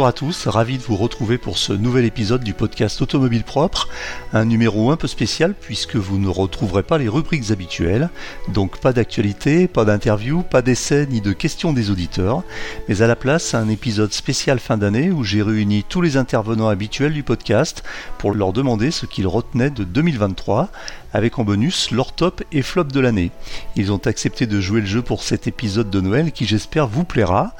Bonjour à tous, ravi de vous retrouver pour ce nouvel épisode du podcast Automobile Propre, un numéro un peu spécial puisque vous ne retrouverez pas les rubriques habituelles, donc pas d'actualité, pas d'interview, pas d'essai ni de questions des auditeurs, mais à la place un épisode spécial fin d'année où j'ai réuni tous les intervenants habituels du podcast pour leur demander ce qu'ils retenaient de 2023 avec en bonus leur top et flop de l'année. Ils ont accepté de jouer le jeu pour cet épisode de Noël qui j'espère vous plaira.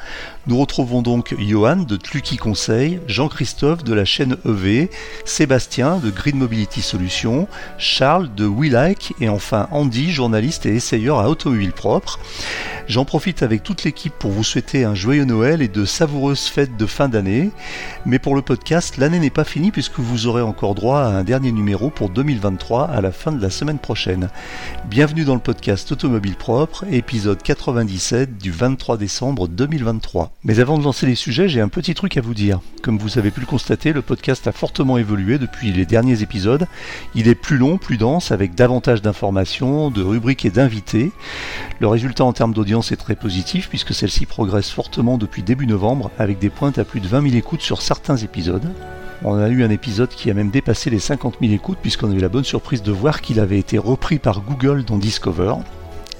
Nous retrouvons donc Johan de Tluki Conseil, Jean-Christophe de la chaîne EV, Sébastien de Green Mobility Solutions, Charles de WeLike et enfin Andy, journaliste et essayeur à Automobile Propre. J'en profite avec toute l'équipe pour vous souhaiter un joyeux Noël et de savoureuses fêtes de fin d'année. Mais pour le podcast, l'année n'est pas finie puisque vous aurez encore droit à un dernier numéro pour 2023 à la fin de la semaine prochaine. Bienvenue dans le podcast Automobile Propre, épisode 97 du 23 décembre 2023. Mais avant de lancer les sujets, j'ai un petit truc à vous dire. Comme vous avez pu le constater, le podcast a fortement évolué depuis les derniers épisodes. Il est plus long, plus dense, avec davantage d'informations, de rubriques et d'invités. Le résultat en termes d'audience est très positif puisque celle-ci progresse fortement depuis début novembre avec des pointes à plus de 20 000 écoutes sur certains épisodes. On a eu un épisode qui a même dépassé les 50 000 écoutes puisqu'on a eu la bonne surprise de voir qu'il avait été repris par Google dans Discover.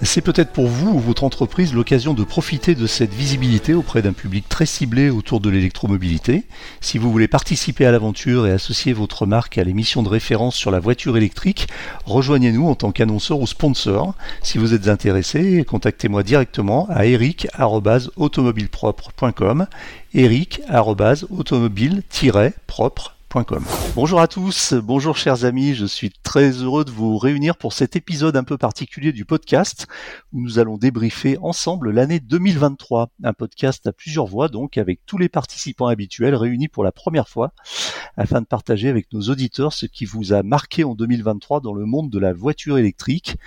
C'est peut-être pour vous ou votre entreprise l'occasion de profiter de cette visibilité auprès d'un public très ciblé autour de l'électromobilité. Si vous voulez participer à l'aventure et associer votre marque à l'émission de référence sur la voiture électrique, rejoignez-nous en tant qu'annonceur ou sponsor. Si vous êtes intéressé, contactez-moi directement à eric.automobilepropre.com eric.automobile-propre Bonjour à tous, bonjour chers amis, je suis très heureux de vous réunir pour cet épisode un peu particulier du podcast où nous allons débriefer ensemble l'année 2023. Un podcast à plusieurs voix donc avec tous les participants habituels réunis pour la première fois afin de partager avec nos auditeurs ce qui vous a marqué en 2023 dans le monde de la voiture électrique.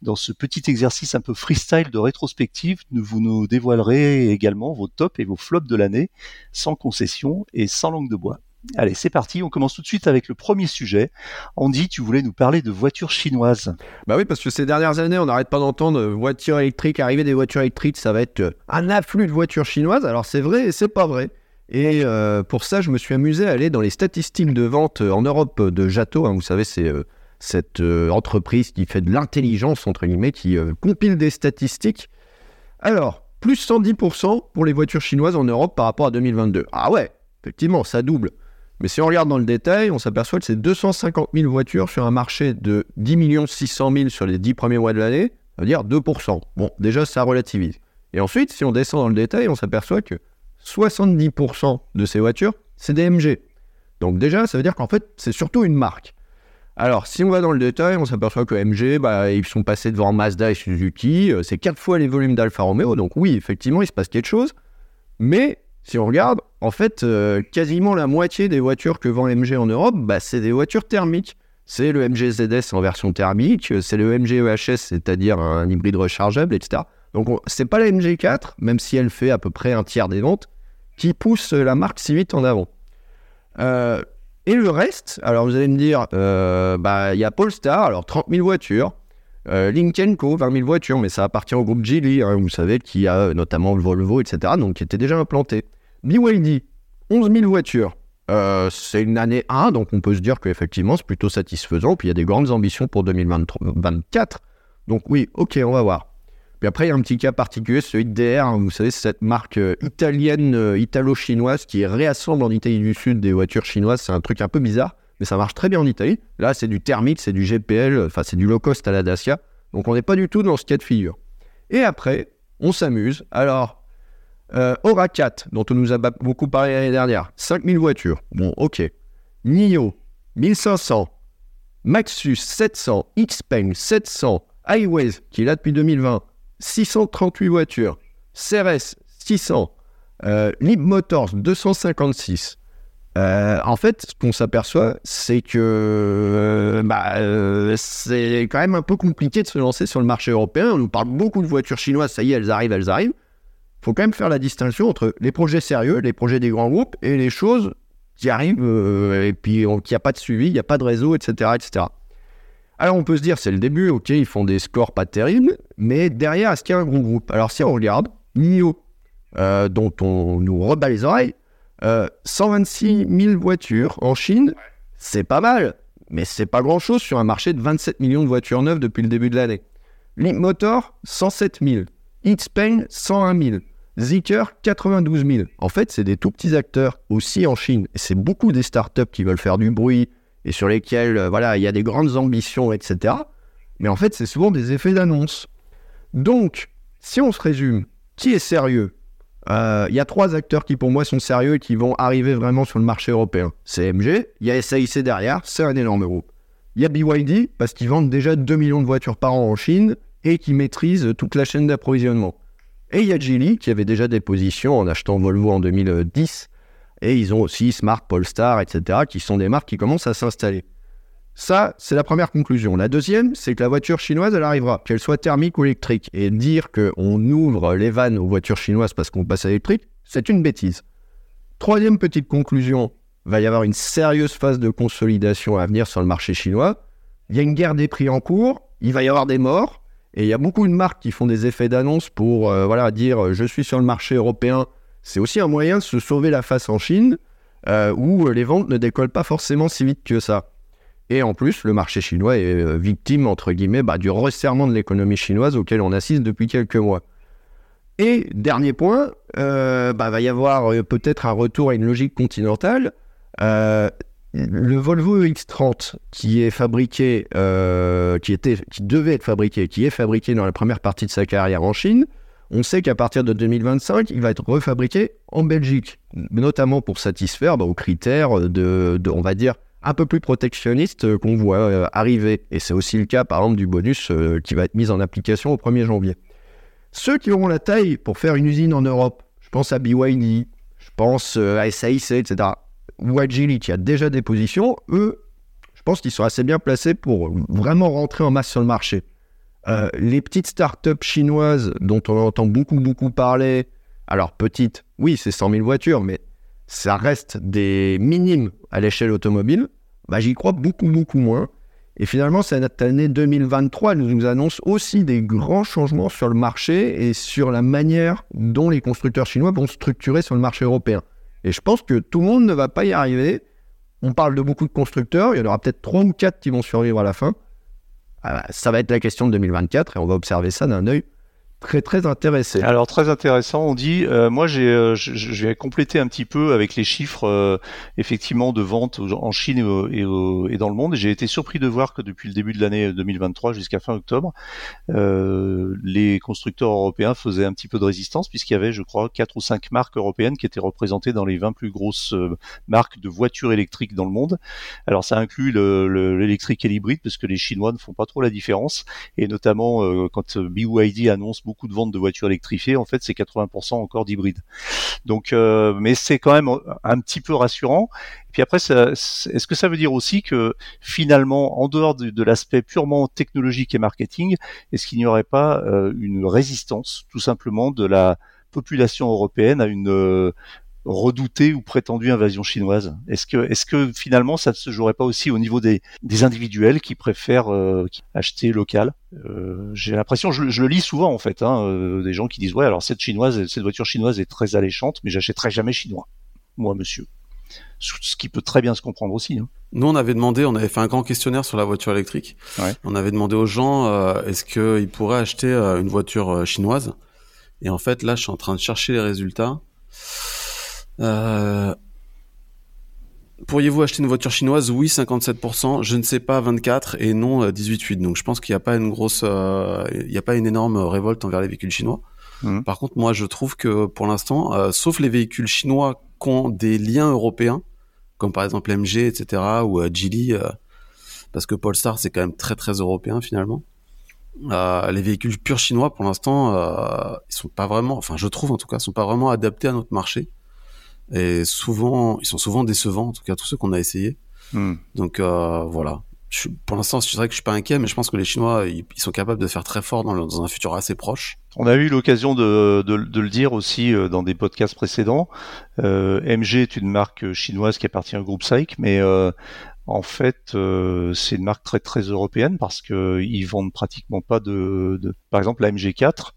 Dans ce petit exercice un peu freestyle de rétrospective, vous nous dévoilerez également vos tops et vos flops de l'année sans concession et sans langue de bois. Allez, c'est parti, on commence tout de suite avec le premier sujet. Andy, tu voulais nous parler de voitures chinoises. Bah oui, parce que ces dernières années, on n'arrête pas d'entendre voitures électriques, arriver des voitures électriques, ça va être euh, un afflux de voitures chinoises. Alors c'est vrai et c'est pas vrai. Et euh, pour ça, je me suis amusé à aller dans les statistiques de vente euh, en Europe de Jato. Hein. vous savez, c'est cette entreprise qui fait de l'intelligence, entre guillemets, qui compile des statistiques. Alors, plus 110% pour les voitures chinoises en Europe par rapport à 2022. Ah ouais, effectivement, ça double. Mais si on regarde dans le détail, on s'aperçoit que c'est 250 000 voitures sur un marché de 10 600 000 sur les 10 premiers mois de l'année, ça veut dire 2%. Bon, déjà, ça relativise. Et ensuite, si on descend dans le détail, on s'aperçoit que 70% de ces voitures, c'est des MG. Donc déjà, ça veut dire qu'en fait, c'est surtout une marque. Alors, si on va dans le détail, on s'aperçoit que MG, bah, ils sont passés devant Mazda et Suzuki. Euh, c'est quatre fois les volumes d'Alfa Romeo. Donc oui, effectivement, il se passe quelque chose. Mais si on regarde, en fait, euh, quasiment la moitié des voitures que vend MG en Europe, bah, c'est des voitures thermiques. C'est le MG ZS en version thermique, c'est le MG EHS, c'est-à-dire un hybride rechargeable, etc. Donc, c'est pas la MG4, même si elle fait à peu près un tiers des ventes, qui pousse la marque si vite en avant. Euh, et le reste, alors vous allez me dire, euh, bah, il y a Polestar, alors 30 000 voitures, euh, Co, 20 000 voitures, mais ça appartient au groupe Geely, hein, vous savez, qui a notamment le Volvo, etc., donc qui était déjà implanté. BYD, 11 000 voitures. Euh, c'est une année 1, donc on peut se dire qu'effectivement c'est plutôt satisfaisant. Puis il y a des grandes ambitions pour 2024. Donc oui, ok, on va voir. Puis après, il y a un petit cas particulier, celui de DR. Hein, vous savez, cette marque euh, italienne, euh, italo-chinoise qui réassemble en Italie du Sud des voitures chinoises. C'est un truc un peu bizarre mais ça marche très bien en Italie. Là, c'est du thermique, c'est du GPL, enfin, c'est du low cost à la Dacia. Donc, on n'est pas du tout dans ce cas de figure. Et après, on s'amuse. Alors, euh, Aura 4, dont on nous a beaucoup parlé l'année dernière, 5000 voitures. Bon, ok. NIO, 1500. Maxus, 700. Xpeng, 700. Highways, qui est là depuis 2020, 638 voitures. CRS, 600. Euh, Lib Motors, 256. Euh, en fait, ce qu'on s'aperçoit, c'est que euh, bah, euh, c'est quand même un peu compliqué de se lancer sur le marché européen. On nous parle beaucoup de voitures chinoises, ça y est, elles arrivent, elles arrivent. Il faut quand même faire la distinction entre les projets sérieux, les projets des grands groupes, et les choses qui arrivent, et puis qu'il n'y a pas de suivi, il n'y a pas de réseau, etc., etc. Alors on peut se dire, c'est le début, ok, ils font des scores pas terribles, mais derrière, est-ce qu'il y a un gros groupe? Alors si on regarde, NIO, dont on nous rebat les oreilles, 126 000 voitures en Chine, c'est pas mal, mais c'est pas grand-chose sur un marché de 27 millions de voitures neuves depuis le début de l'année. Leap Motor, 107 000. Xpeng, 101 000. Zeekr, 92 000. En fait, c'est des tout petits acteurs aussi en Chine. C'est beaucoup des startups qui veulent faire du bruit et sur lesquels, euh, voilà, il y a des grandes ambitions, etc. Mais en fait, c'est souvent des effets d'annonce. Donc, si on se résume, qui est sérieux? Euh, Il y a trois acteurs qui, pour moi, sont sérieux et qui vont arriver vraiment sur le marché européen. C'est MG, il y a SAIC derrière, c'est un énorme groupe. Il y a BYD, parce qu'ils vendent déjà 2 millions de voitures par an en Chine et qui maîtrisent toute la chaîne d'approvisionnement. Et il y a Geely, qui avait déjà des positions en achetant Volvo en 2010. Et ils ont aussi Smart, Polestar, etc., qui sont des marques qui commencent à s'installer. Ça, c'est la première conclusion. La deuxième, c'est que la voiture chinoise, elle arrivera, qu'elle soit thermique ou électrique. Et dire qu'on ouvre les vannes aux voitures chinoises parce qu'on passe à l'électrique, c'est une bêtise. Troisième petite conclusion, va y avoir une sérieuse phase de consolidation à venir sur le marché chinois. Il y a une guerre des prix en cours, il va y avoir des morts, et il y a beaucoup de marques qui font des effets d'annonce pour euh, voilà, dire euh, je suis sur le marché européen. C'est aussi un moyen de se sauver la face en Chine, euh, où les ventes ne décollent pas forcément si vite que ça. Et en plus, le marché chinois est euh, victime, entre guillemets, bah, du resserrement de l'économie chinoise auquel on assiste depuis quelques mois. Et dernier point, euh, bah, va y avoir euh, peut-être un retour à une logique continentale. Euh, le Volvo X30 qui est fabriqué, qui, était, qui devait être fabriqué, qui est fabriqué dans la première partie de sa carrière en Chine, on sait qu'à partir de 2025, il va être refabriqué en Belgique, notamment pour satisfaire bah, aux critères de, de, on va dire, un peu plus protectionnistes qu'on voit euh, arriver. Et c'est aussi le cas, par exemple, du bonus euh, qui va être mis en application au 1er janvier. Ceux qui auront la taille pour faire une usine en Europe, je pense à BYD, je pense euh, à SAIC, etc., ou à Geely qui a déjà des positions, eux, je pense qu'ils sont assez bien placés pour vraiment rentrer en masse sur le marché. Euh, les petites startups chinoises dont on entend beaucoup, beaucoup parler, alors petites, oui, c'est 100 000 voitures, mais ça reste des minimes à l'échelle automobile, bah, j'y crois beaucoup, beaucoup moins. Et finalement, cette année 2023 elle nous annonce aussi des grands changements sur le marché et sur la manière dont les constructeurs chinois vont structurer sur le marché européen. Et je pense que tout le monde ne va pas y arriver. On parle de beaucoup de constructeurs, il y en aura peut-être 3 ou 4 qui vont survivre à la fin. Ah ça va être la question de 2024 et on va observer ça d'un œil très très intéressé. Alors très intéressant, on dit, euh, moi j'ai, euh, je, vais compléter un petit peu avec les chiffres euh, effectivement de vente en Chine et, au- et, au- et dans le monde. J'ai été surpris de voir que depuis le début de l'année 2023 jusqu'à fin octobre, euh, les constructeurs européens faisaient un petit peu de résistance puisqu'il y avait, je crois, quatre ou cinq marques européennes qui étaient représentées dans les 20 plus grosses euh, marques de voitures électriques dans le monde. Alors ça inclut le- le- l'électrique et l'hybride parce que les Chinois ne font pas trop la différence et notamment euh, quand BYD annonce de ventes de voitures électrifiées, en fait c'est 80% encore d'hybrides. Donc, euh, mais c'est quand même un petit peu rassurant. Et puis après, est-ce que ça veut dire aussi que finalement, en dehors de, de l'aspect purement technologique et marketing, est-ce qu'il n'y aurait pas euh, une résistance, tout simplement, de la population européenne à une euh, redoutée ou prétendue invasion chinoise Est-ce que, est-ce que finalement, ça ne se jouerait pas aussi au niveau des, des individuels qui préfèrent euh, acheter local? Euh, J'ai l'impression, je, je le lis souvent en fait, hein, euh, des gens qui disent ouais, alors cette chinoise, cette voiture chinoise est très alléchante, mais j'achèterai jamais chinois, moi, monsieur. Ce qui peut très bien se comprendre aussi. Hein. Nous, on avait demandé, on avait fait un grand questionnaire sur la voiture électrique. Ouais. On avait demandé aux gens euh, est-ce qu'ils pourraient acheter une voiture chinoise? Et en fait, là, je suis en train de chercher les résultats. Euh, Pourriez-vous acheter une voiture chinoise? Oui, 57%. Je ne sais pas, 24% et non, euh, 18,8. Donc, je pense qu'il n'y a pas une grosse, euh, il n'y a pas une énorme révolte envers les véhicules chinois. Mhm. Par contre, moi, je trouve que pour l'instant, euh, sauf les véhicules chinois qui ont des liens européens, comme par exemple MG, etc., ou euh, Geely, euh, parce que Polestar, c'est quand même très très européen finalement. Euh, les véhicules purs chinois, pour l'instant, euh, ils sont pas vraiment, enfin, je trouve en tout cas, sont pas vraiment adaptés à notre marché. Et souvent, ils sont souvent décevants, en tout cas tous ceux qu'on a essayé. Hmm. Donc euh, voilà. Je, pour l'instant, c'est vrai que je suis pas inquiet, mais je pense que les Chinois, ils, ils sont capables de faire très fort dans, le- dans un futur assez proche. On a eu l'occasion de, de- de le dire aussi euh, dans des podcasts précédents. Euh, MG est une marque chinoise qui appartient au groupe SAIC, mais euh, en fait, euh, c'est une marque très très européenne parce que ils vendent pratiquement pas de, de- par exemple la MG4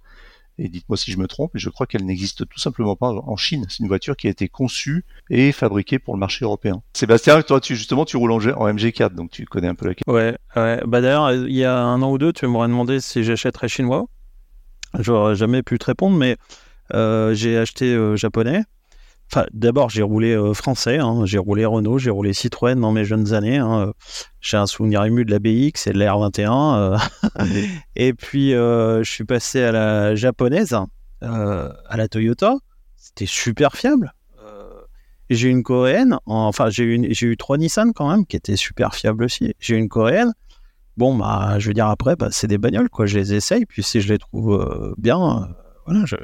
et dites-moi si je me trompe, je crois qu'elle n'existe tout simplement pas en Chine. C'est une voiture qui a été conçue et fabriquée pour le marché européen. Sébastien, toi, tu, justement, tu roules en, MG4, donc tu connais un peu la question. Ouais, ouais. Bah d'ailleurs, il y a un an ou deux, tu m'aurais demandé si j'achèterais chinois. J'aurais jamais pu te répondre, mais euh, j'ai acheté euh, japonais. D'abord, j'ai roulé euh, français, hein. j'ai roulé Renault, j'ai roulé Citroën dans mes jeunes années. Hein. J'ai un souvenir ému de la BX et de la R21. et puis, je suis passé à la japonaise, à la Toyota. C'était super fiable. j'ai une coréenne, enfin, j'ai eu, trois Nissan quand même, qui étaient super fiables aussi. J'ai une coréenne. Bon, bah, je veux dire, après, bah, c'est des bagnoles, quoi. Je les essaye, puis si je les trouve bien, voilà, je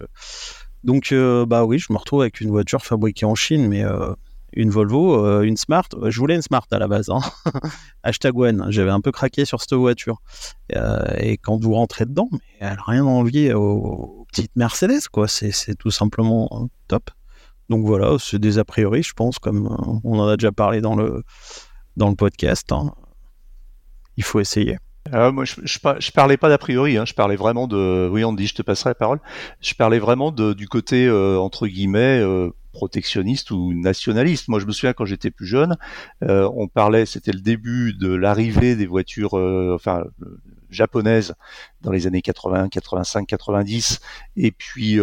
donc, euh, bah oui, je me retrouve avec une voiture fabriquée en Chine, mais euh, une Volvo, euh, une Smart. Je voulais une Smart à la base. Hein. Hashtag Wen. J'avais un peu craqué sur cette voiture. et quand vous rentrez dedans, elle n'a rien envie aux, petites Mercedes, quoi. C'est tout simplement top. Donc voilà, c'est des a priori, je pense, comme on en a déjà parlé dans le, dans le podcast. Hein. Il faut essayer. Euh, moi, je, je, parlais pas d'a priori, hein, je parlais vraiment de. Oui, dit, je te passerai la parole. Je parlais vraiment de, du côté euh, entre guillemets euh, protectionniste ou nationaliste. Moi, je me souviens quand j'étais plus jeune, on parlait, c'était le début de l'arrivée des voitures, enfin japonaises dans les années 80, 85, 90, et puis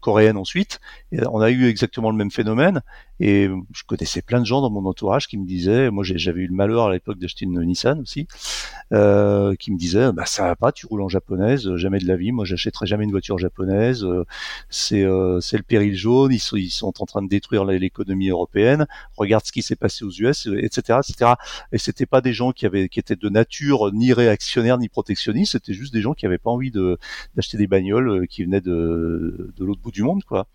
coréennes ensuite. Et on a eu exactement le même phénomène. Et je connaissais plein de gens dans mon entourage qui me disaient, moi j'avais eu le malheur à l'époque d'acheter une Nissan aussi, euh, qui me disaient, bah ça va pas, tu roules en japonaise, jamais de la vie, moi j'achèterai jamais une voiture japonaise, euh, c'est euh, le péril jaune, ils sont, ils sont en train de détruire l'économie européenne, regarde ce qui s'est passé aux US, etc., etc. Et c'était pas des gens qui avaient qui étaient de nature ni réactionnaires ni protectionnistes, c'était juste des gens qui avaient pas envie d'acheter des bagnoles euh, qui venaient de l'autre bout du monde, quoi.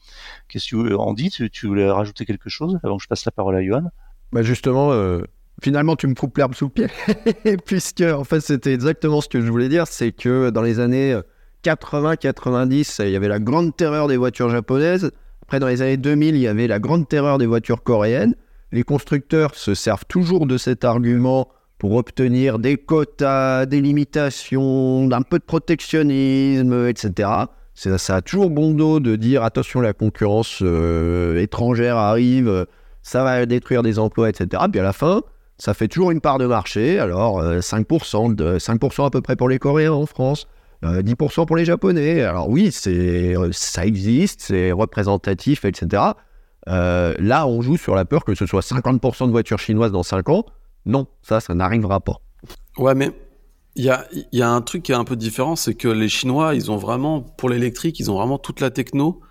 Qu'est-ce que dis tu, tu voulais rajouter quelque chose avant que je passe la parole à Johan? Bah Justement, euh, finalement, tu me coupes l'herbe sous le pied, puisque en fait, c'était exactement ce que je voulais dire c'est que dans les années 80-90, il y avait la grande terreur des voitures japonaises. Après, dans les années 2000, il y avait la grande terreur des voitures coréennes. Les constructeurs se servent toujours de cet argument pour obtenir des quotas, des limitations, un peu de protectionnisme, etc. Ça a toujours bon dos de dire attention, la concurrence euh, étrangère arrive, ça va détruire des emplois, etc. Puis à la fin, ça fait toujours une part de marché. Alors 5%, euh, de, 5% à peu près pour les Coréens en France, 10% euh, pour les Japonais. Alors oui, ça existe, c'est représentatif, etc. là, on joue sur la peur que ce soit 50% de voitures chinoises dans 5 ans. Non, ça, ça n'arrivera pas. Ouais, mais il y a, y a un truc qui est un peu différent, c'est que les Chinois, ils ont vraiment, pour l'électrique, ils ont vraiment toute la techno,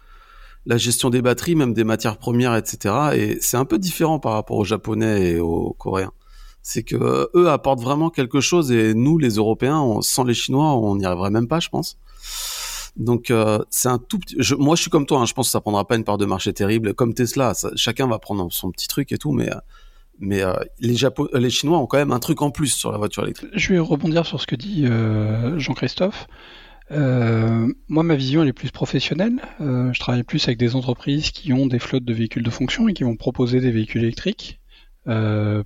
la gestion des batteries, même des matières premières, etc. Et c'est un peu différent par rapport aux Japonais et aux Coréens. C'est que eux apportent vraiment quelque chose et nous, les Européens, sans les Chinois, on n'y arriverait même pas, je pense. Donc euh, c'est un tout petit. moi, je suis comme toi. Hein, je pense que ça prendra pas une part de marché terrible, comme Tesla. chacun va prendre son petit truc et tout, mais euh, mais euh, les, Japo euh, les Chinois ont quand même un truc en plus sur la voiture électrique. Je vais rebondir sur ce que dit euh, Jean-Christophe. moi, ma vision elle est plus professionnelle. je travaille plus avec des entreprises qui ont des flottes de véhicules de fonction et qui vont proposer des véhicules électriques,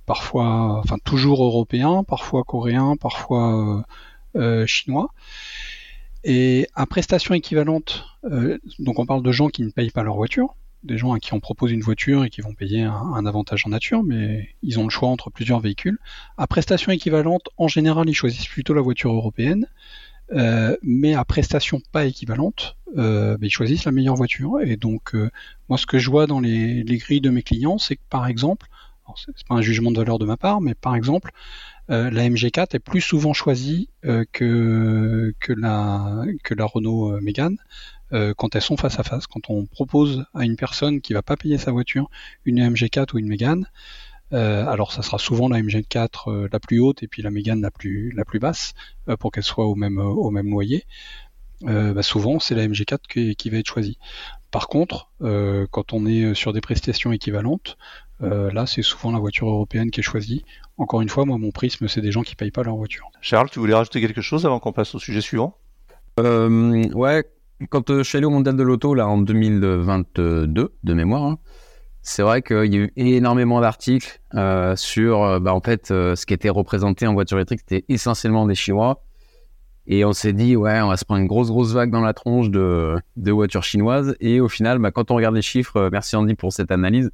parfois, enfin toujours européens, parfois coréens, parfois chinois. Et à prestation équivalente, donc on parle de gens qui ne payent pas leur voiture, des gens à qui on propose une voiture et qui vont payer un, avantage en nature, mais ils ont le choix entre plusieurs véhicules. À prestation équivalente, en général, ils choisissent plutôt la voiture européenne, euh, mais à prestation pas équivalente, euh, ben, ils choisissent la meilleure voiture. Et donc, euh, moi, ce que je vois dans les, grilles de mes clients, c'est que par exemple, c'est pas un jugement de valeur de ma part, mais par exemple, la MG4 est plus souvent choisie que, que, la, que la Renault Mégane euh, quand elles sont face à face. Quand on propose à une personne qui va pas payer sa voiture une MG4 ou une Mégane, euh, alors ça sera souvent la MG4 euh, la plus haute et puis la Mégane la plus la plus basse pour qu'elle soit au même au même loyer. Bah souvent c'est la MG4 qui, qui, va être choisie. Par contre, quand on est sur des prestations équivalentes, là c'est souvent la voiture européenne qui est choisie. Encore une fois, moi mon prisme c'est des gens qui payent pas leur voiture. Charles, tu voulais rajouter quelque chose avant qu'on passe au sujet suivant? Ouais, quand euh, je suis allé au Mondial de l'Auto, là, en 2022, de mémoire, hein, c'est vrai qu'il y a eu énormément d'articles euh, sur, euh, bah, en fait, ce qui était représenté en voiture électrique, c'était essentiellement des Chinois. Et on s'est dit, ouais, on va se prendre une grosse, grosse vague dans la tronche de, de voitures chinoises. Et au final, bah, quand on regarde les chiffres, euh, merci Andy pour cette analyse.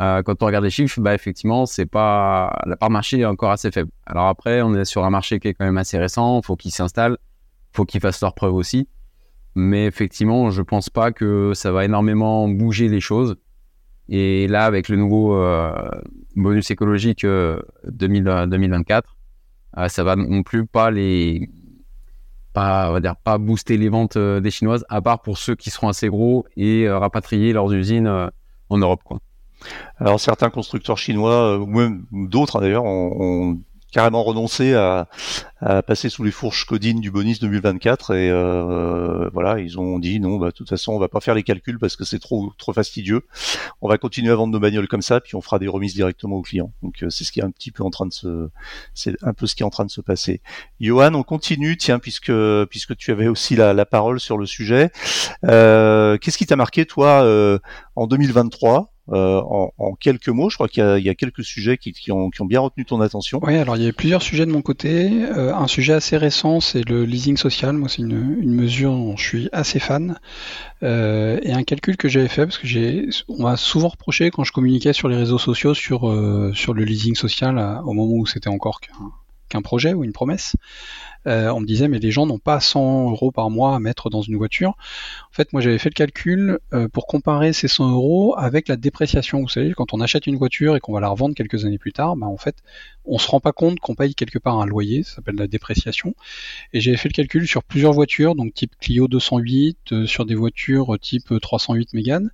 Euh, quand on regarde les chiffres, bah, effectivement, c'est pas la part marché est encore assez faible. Alors après, on est sur un marché qui est quand même assez récent. Faut qu'ils s'installent, faut qu'ils fassent leurs preuves aussi. Mais effectivement, je pense pas que ça va énormément bouger les choses. Et là, avec le nouveau euh, bonus écologique 2000, 2024, ça va non plus pas les pas, on va dire, pas booster les ventes euh, des Chinoises, à part pour ceux qui seront assez gros et euh, rapatrier leurs usines euh, en Europe. Alors certains constructeurs chinois, ou même d'autres d'ailleurs, ont, carrément renoncé à, à, passer sous les fourches codines du bonus 2024 et euh, voilà ils ont dit non bah de toute façon on va pas faire les calculs parce que c'est trop trop fastidieux. On va continuer à vendre nos bagnoles comme ça puis on fera des remises directement aux clients. Donc euh, c'est ce qui est un petit peu en train de se c'est un peu ce qui est en train de se passer. Johan on continue tiens puisque puisque tu avais aussi la, la parole sur le sujet. Euh, qu'est-ce qui t'a marqué toi euh, en 2023 euh, en, quelques mots. Je crois qu'il y, a quelques sujets qui, ont, bien retenu ton attention. Oui, alors il y a plusieurs sujets de mon côté. Euh, un sujet assez récent, c'est le leasing social. Moi, c'est une, mesure dont je suis assez fan. Euh, et un calcul que j'avais fait, parce que j'ai, on m'a souvent reproché quand je communiquais sur les réseaux sociaux sur, sur le leasing social au moment où c'était encore qu'un projet ou une promesse. Euh, on me disait mais les gens n'ont pas 100 euros par mois à mettre dans une voiture. En fait, moi j'avais fait le calcul euh, pour comparer ces 100 euros avec la dépréciation. Vous savez, quand on achète une voiture et qu'on va la revendre quelques années plus tard, bah, en fait, on se rend pas compte qu'on paye quelque part un loyer, ça s'appelle la dépréciation. Et j'avais fait le calcul sur plusieurs voitures, donc type Clio 208, euh, sur des voitures type 308 Mégane,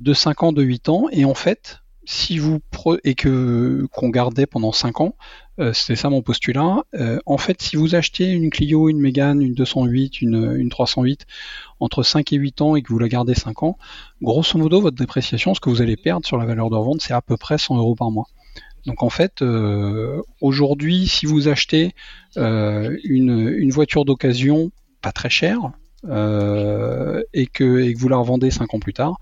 de 5 ans, de 8 ans, et en fait, si vous et que qu'on gardait pendant 5 ans, euh, c'était ça mon postulat. Euh, en fait, si vous achetez une Clio, une Mégane, une 208, une, une 308 entre 5 et 8 ans et que vous la gardez 5 ans, grosso modo, votre dépréciation, ce que vous allez perdre sur la valeur de revente, c'est à peu près 100 euros par mois. Donc en fait, euh, aujourd'hui, si vous achetez euh, une, une, voiture d'occasion pas très chère et, que, et que vous la revendez 5 ans plus tard,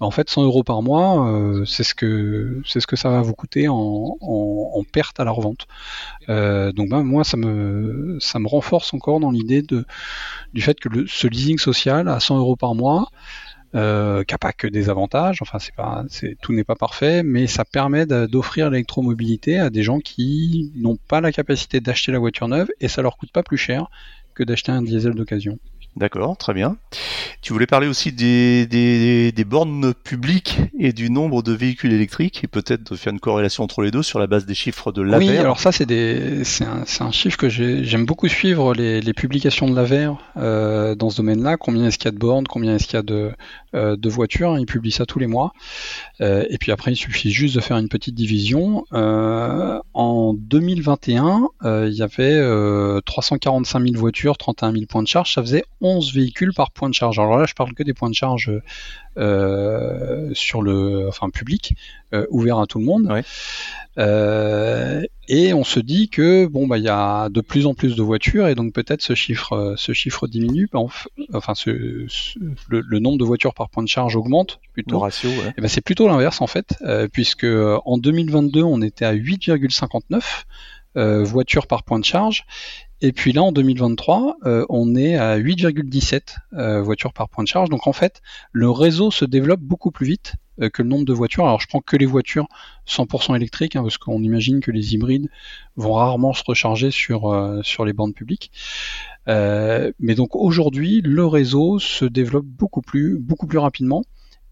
en fait 100 euros par mois, euh, c'est ce que ça va vous coûter en, perte à la revente. Euh, donc moi ça me renforce encore dans l'idée du fait que ce leasing social à 100 euros par mois, euh, qui n'a pas que des avantages, enfin c'est pas tout n'est pas parfait, mais ça permet d'offrir l'électromobilité à des gens qui n'ont pas la capacité d'acheter la voiture neuve et ça leur coûte pas plus cher que d'acheter un diesel d'occasion. D'accord, très bien. Tu voulais parler aussi des, des, des, bornes publiques et du nombre de véhicules électriques et peut-être de faire une corrélation entre les deux sur la base des chiffres de l'AVER. Oui, alors ça c'est un, un, chiffre que j'aime beaucoup suivre les, les, publications de l'AVER euh, dans ce domaine-là. Combien est-ce qu'il y a de bornes, combien est-ce qu'il y a de, euh, de voitures. Ils publient ça tous les mois. Euh, et puis après, il suffit juste de faire une petite division. Euh, en 2021, il y avait 345 000 voitures, 31 000 points de charge. Ça faisait 11 véhicules par point de charge. Alors là, je parle que des points de charge euh, sur le, enfin public, euh, ouvert à tout le monde. Euh, et on se dit que bon bah il y a de plus en plus de voitures et donc peut-être ce chiffre, ce chiffre diminue. Bah, enfin, ce, le, nombre de voitures par point de charge augmente plutôt. Le ratio. Ouais. Et ben c'est plutôt l'inverse en fait, puisque en 2022 on était à 8,59 euh, voitures par point de charge. Et puis là, en 2023, euh, on est à 8,17 euh, voitures par point de charge. Donc en fait, le réseau se développe beaucoup plus vite que le nombre de voitures. Alors je prends que les voitures 100% électriques, hein, parce qu'on imagine que les hybrides vont rarement se recharger sur, sur les bandes publiques. mais donc aujourd'hui, le réseau se développe beaucoup plus, beaucoup plus rapidement.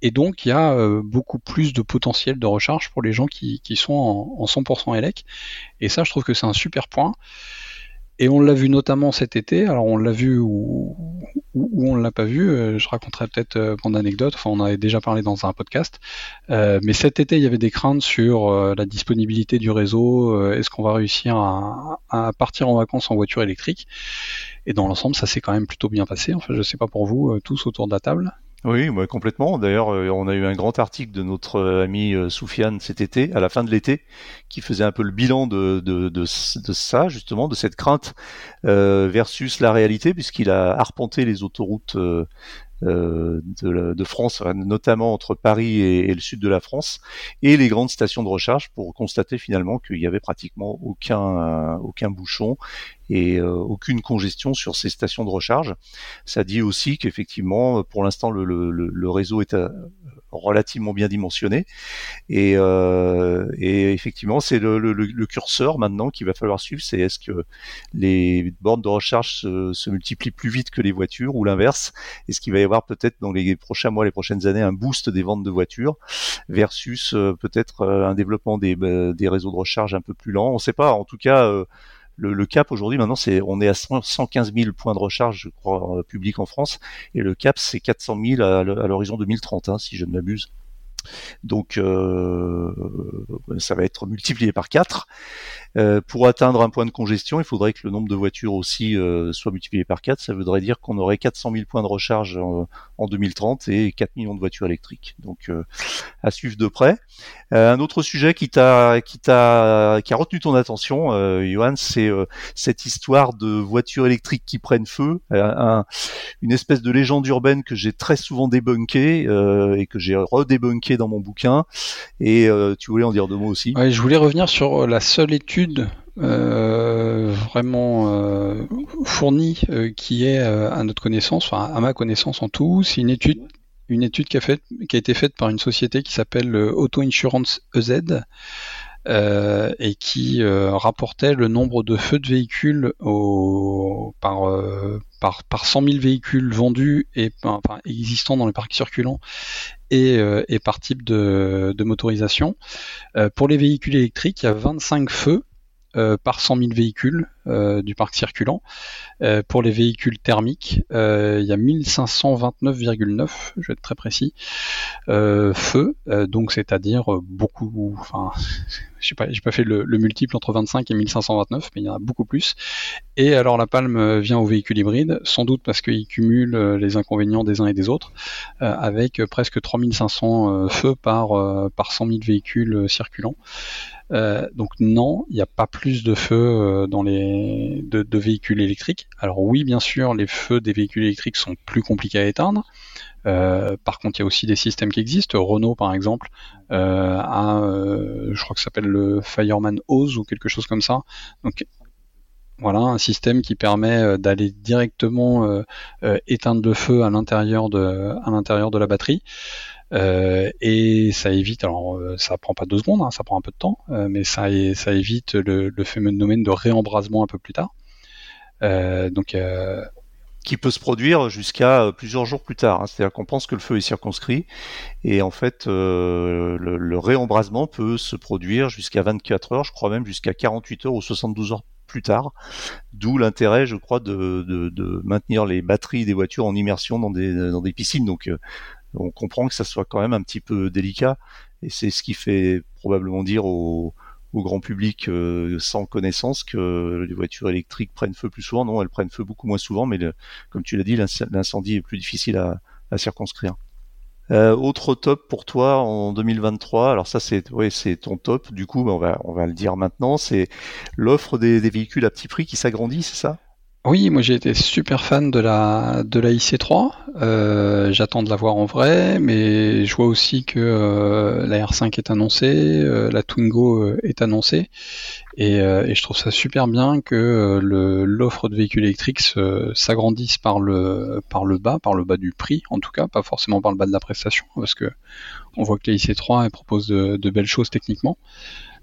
Et donc, il y a euh, beaucoup plus de potentiel de recharge pour les gens qui, qui sont en, en 100% élec. Et ça, je trouve que c'est un super point. Et on l'a vu notamment cet été. Alors, on l'a vu ou, ou, on l'a pas vu. Euh, je raconterai peut-être euh, mon anecdote. Enfin, on avait déjà parlé dans un podcast. Euh, mais cet été, il y avait des craintes sur la disponibilité du réseau. Est-ce qu'on va réussir à, à, partir en vacances en voiture électrique? Et dans l'ensemble, ça s'est quand même plutôt bien passé. Enfin, je sais pas pour vous, tous autour de la table. Oui, complètement. D'ailleurs, euh, on a eu un grand article de notre euh, ami euh, Soufiane cet été, à la fin de l'été, qui faisait un peu le bilan de, ça, justement, de cette crainte versus la réalité, puisqu'il a arpenté les autoroutes de, France, notamment entre Paris et, le sud de la France, et les grandes stations de recharge pour constater finalement qu'il y avait pratiquement aucun bouchon et aucune congestion sur ces stations de recharge. Ça dit aussi qu'effectivement, pour l'instant, le, le, le, réseau est relativement bien dimensionné. Et, euh, et effectivement, c'est le, le, curseur maintenant qu'il va falloir suivre. C'est est-ce que les bornes de recharge se, se, multiplient plus vite que les voitures ou l'inverse? Est-ce qu'il va y avoir peut-être dans les prochains mois, les prochaines années, un boost des ventes de voitures versus euh, peut-être euh, un développement des, des réseaux de recharge un peu plus lent On ne sait pas. En tout cas, le, cap aujourd'hui, maintenant, c'est on est à 115 000 points de recharge, je crois, publics en France, et le cap, c'est 400 000 à, l'horizon 2030, hein, si je ne m'abuse. Donc euh, ça va être multiplié par 4. Euh, pour atteindre un point de congestion, il faudrait que le nombre de voitures aussi euh, soit multiplié par 4. Ça voudrait dire qu'on aurait 400 000 points de recharge en, 2030 et 4 millions de voitures électriques. Donc à suivre de près. un autre sujet qui t'a qui t'a qui a retenu ton attention, Johan, c'est cette histoire de voitures électriques qui prennent feu, une espèce de légende urbaine que j'ai très souvent débunkée et que j'ai redébunké dans mon bouquin. Et tu voulais en dire deux mots aussi? Ouais, je voulais revenir sur la seule étude euh, vraiment euh, fournie euh, qui est à notre connaissance, enfin à ma connaissance en tout. C'est une étude, une étude qui a, fait, qui a été faite par une société qui s'appelle Auto Insurance EZ. et qui rapportait le nombre de feux de véhicules au, par, par, par 100 000 véhicules vendus et enfin, existants dans le parc circulant et, et par type de, de motorisation. pour les véhicules électriques, il y a 25 feux euh, par 100 000 véhicules euh, du parc circulant. Euh, pour les véhicules thermiques, il y a 1529,9, je vais être très précis, feux, donc c'est-à-dire beaucoup, enfin, je j'ai pas fait le, multiple entre 25 et 1529, mais il y en a beaucoup plus. Et alors la palme vient aux véhicules hybrides, sans doute parce qu'ils cumulent les inconvénients des uns et des autres, avec presque 3500 feux par, par 100 000 véhicules circulants. Euh, donc non, il n'y a pas plus de feux euh, dans les de, véhicules électriques. Alors oui, bien sûr, les feux des véhicules électriques sont plus compliqués à éteindre. Euh, par contre, il y a aussi des systèmes qui existent. Renault, par exemple, a, je crois que ça s'appelle le Fireman Hose ou quelque chose comme ça. Donc voilà, un système qui permet d'aller directement éteindre le feu à l'intérieur de, à l'intérieur de la batterie. Euh, et ça évite, alors euh, ça prend pas deux secondes, hein, ça prend un peu de temps, euh, mais ça, évite le, le phénomène de réembrasement un peu plus tard. donc qui peut se produire jusqu'à plusieurs jours plus tard. Hein. C'est-à-dire qu'on pense que le feu est circonscrit et en fait le, réembrasement peut se produire jusqu'à 24 heures, je crois même jusqu'à 48 heures ou 72 heures plus tard. D'où l'intérêt, je crois, de, maintenir les batteries des voitures en immersion dans des, dans des piscines. Donc on comprend que ça soit quand même un petit peu délicat et c'est ce qui fait probablement dire au, grand public euh, sans connaissance que les voitures électriques prennent feu plus souvent. Non, elles prennent feu beaucoup moins souvent, mais comme tu l'as dit, l'incendie est plus difficile à, circonscrire. Euh, autre top pour toi en 2023, alors ça c'est ton top. Du coup, ben, on va le dire maintenant, c'est l'offre des véhicules à petit prix qui s'agrandit, c'est ça? Oui, moi j'ai été super fan de la de la IC3. Euh, j'attends de la voir en vrai, mais je vois aussi que euh, la R5 est annoncée, euh, la Twingo est annoncée, et, je trouve ça super bien que l'offre de véhicules électriques s'agrandisse par le par le bas, par le bas du prix en tout cas, pas forcément par le bas de la prestation, parce que on voit que la IC3 propose de belles choses techniquement.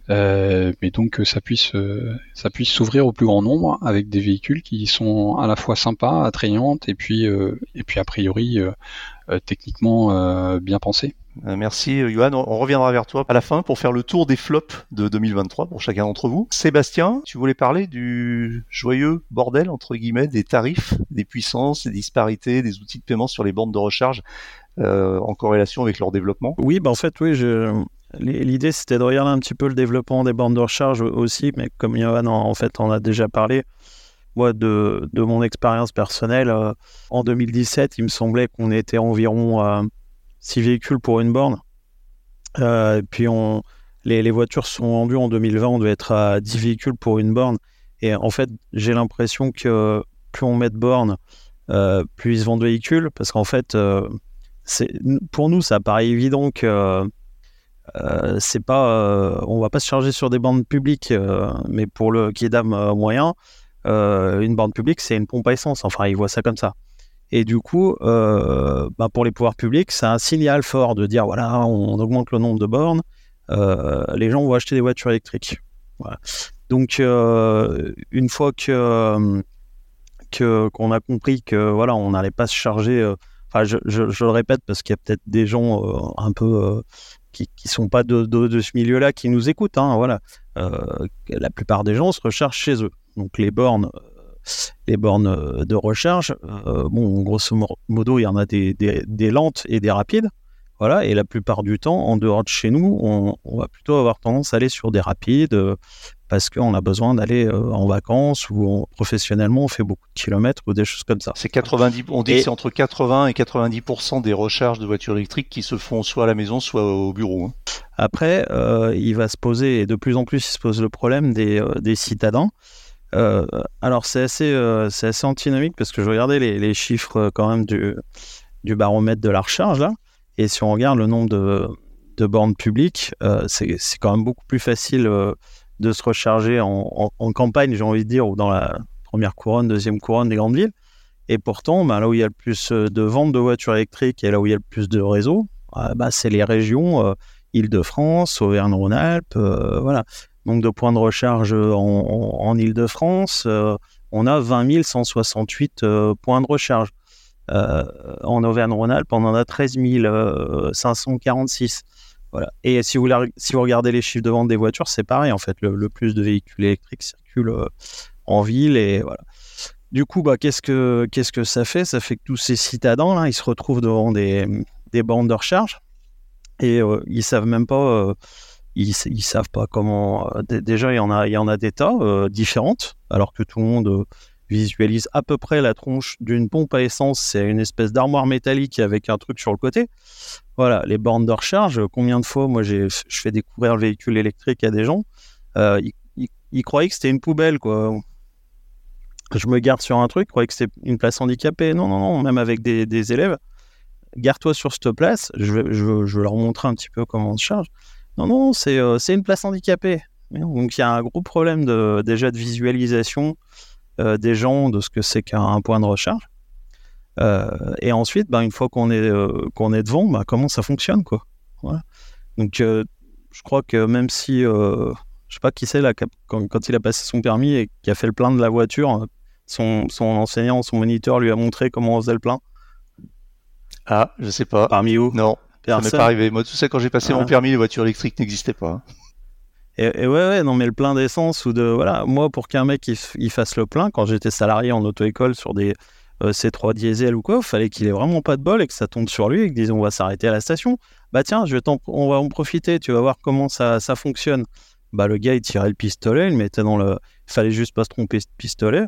Euh, mais donc que ça puisse euh, ça puisse s'ouvrir au plus grand nombre avec des véhicules qui sont à la fois sympas, attrayantes et puis euh, et puis a priori techniquement bien pensés. Merci Johan, on reviendra vers toi à la fin pour faire le tour des flops de 2023 pour chacun d'entre vous. Sébastien, tu voulais parler du joyeux bordel entre guillemets des tarifs, des puissances, des disparités, des outils de paiement sur les bornes de recharge en corrélation avec leur développement? Oui, bah en fait, oui, je, L'idée, c'était de regarder un petit peu le développement des bornes de recharge aussi, mais comme Johan en fait en a déjà parlé, moi, de, de mon expérience personnelle, euh, en 2017, il me semblait qu'on était environ 6 euh, véhicules pour une borne. Euh, puis on, les, les, voitures sont vendues en 2020, on doit être à 10 véhicules pour une borne. Et en fait, j'ai l'impression que plus on met de bornes, euh, plus ils se vendent de véhicules, parce qu'en fait, euh, pour nous, ça paraît évident que euh, c'est pas, on va pas se charger sur des bandes publiques, mais pour le qui est d'âme moyen, une bande publique, c'est une pompe à essence. Enfin, ils voient ça comme ça. Et du coup, bah, pour les pouvoirs publics, c'est un signal fort de dire voilà, on augmente le nombre de bornes, les gens vont acheter des voitures électriques. Donc, une fois que qu'on a compris que voilà, on n'allait pas se charger. Euh, enfin, je, le répète parce qu'il y a peut-être des gens euh, un peu euh, qui, qui sont pas de, ce milieu-là qui nous écoutent. Hein, voilà, la plupart des gens se rechargent chez eux. Donc les bornes, les bornes de recharge, bon, grosso modo, il y en a des, lentes et des rapides. Voilà, et la plupart du temps, en dehors de chez nous, on, on va plutôt avoir tendance à aller sur des rapides, parce qu'on a besoin d'aller euh, en vacances ou professionnellement on fait beaucoup de kilomètres ou des choses comme ça. C'est 90, on dit que c'est entre 80 et 90% des recharges de voitures électriques qui se font soit à la maison, soit au bureau. Hein. Après, euh, il va se poser, et de plus en plus il se pose le problème des, euh, des citadins. alors c'est assez, assez antinomique parce que je regardais les, les, chiffres quand même du, du baromètre de la recharge là, et si on regarde le nombre de, bornes publiques, c'est quand même beaucoup plus facile de se recharger en, campagne, j'ai envie de dire, ou dans la première couronne, deuxième couronne des grandes villes. Et pourtant, bah, là où il y a le plus euh, de ventes de voitures électriques et là où il y a le plus de réseaux, ah, bah, c'est les régions euh, Île-de-France, Auvergne-Rhône-Alpes, euh. Donc de points de recharge en, Île-de-France, on a 20 168 points de recharge. En Auvergne-Rhône-Alpes, on en a 13 546. Et si vous, si vous regardez les chiffres de vente des voitures, c'est pareil en fait. Le, plus de véhicules électriques circulent euh, en ville et voilà. Du coup, bah, qu'est-ce que ça fait? Ça fait que tous ces citadins ils se retrouvent devant des, des bandes de recharge et euh, ils savent même pas. Euh, ils, savent pas comment. déjà, il y en a des tas différentes, alors que tout le monde visualise à peu près la tronche d'une pompe à essence. C'est une espèce d'armoire métallique avec un truc sur le côté. Voilà, les bornes de recharge. Combien de fois, moi, je fais découvrir le véhicule électrique à des gens. Euh, ils, croyaient que c'était une poubelle, quoi. Je me garde sur un truc, ils croyaient que c'était une place handicapée. Non, non, non, même avec des, élèves. Garde-toi sur cette place. Je vais, leur montrer un petit peu comment on se charge. Non, non, c'est euh, une place handicapée. Donc il y a un gros problème déjà de visualisation euh, des gens de ce que c'est qu'un point de recharge. Euh, et ensuite, ben, une fois qu'on est, euh, qu'on est devant, ben, comment ça fonctionne. Quoi. Voilà. Donc je crois que même si, je sais pas qui c'est, là, quand, quand, il a passé son permis et qui a fait le plein de la voiture, son, son enseignant, son moniteur lui a montré comment on faisait le plein. Ah, je sais pas. Parmi où? Non, ça m'est pas arrivé. Moi, tout ça, quand j'ai passé mon ah. permis, les voitures électriques n'existaient pas. Et, ouais, non, mais le plein d'essence ou de. Voilà, moi, pour qu'un mec il, fasse le plein, quand j'étais salarié en auto-école sur des euh, C3 diesel ou quoi, il fallait qu'il ait vraiment pas de bol et que ça tombe sur lui et que disons on va s'arrêter à la station. Bah tiens, je vais on va en profiter, tu vas voir comment ça, ça fonctionne. Bah le gars il tirait le pistolet, il mettait dans le. Il fallait juste pas se tromper ce pistolet.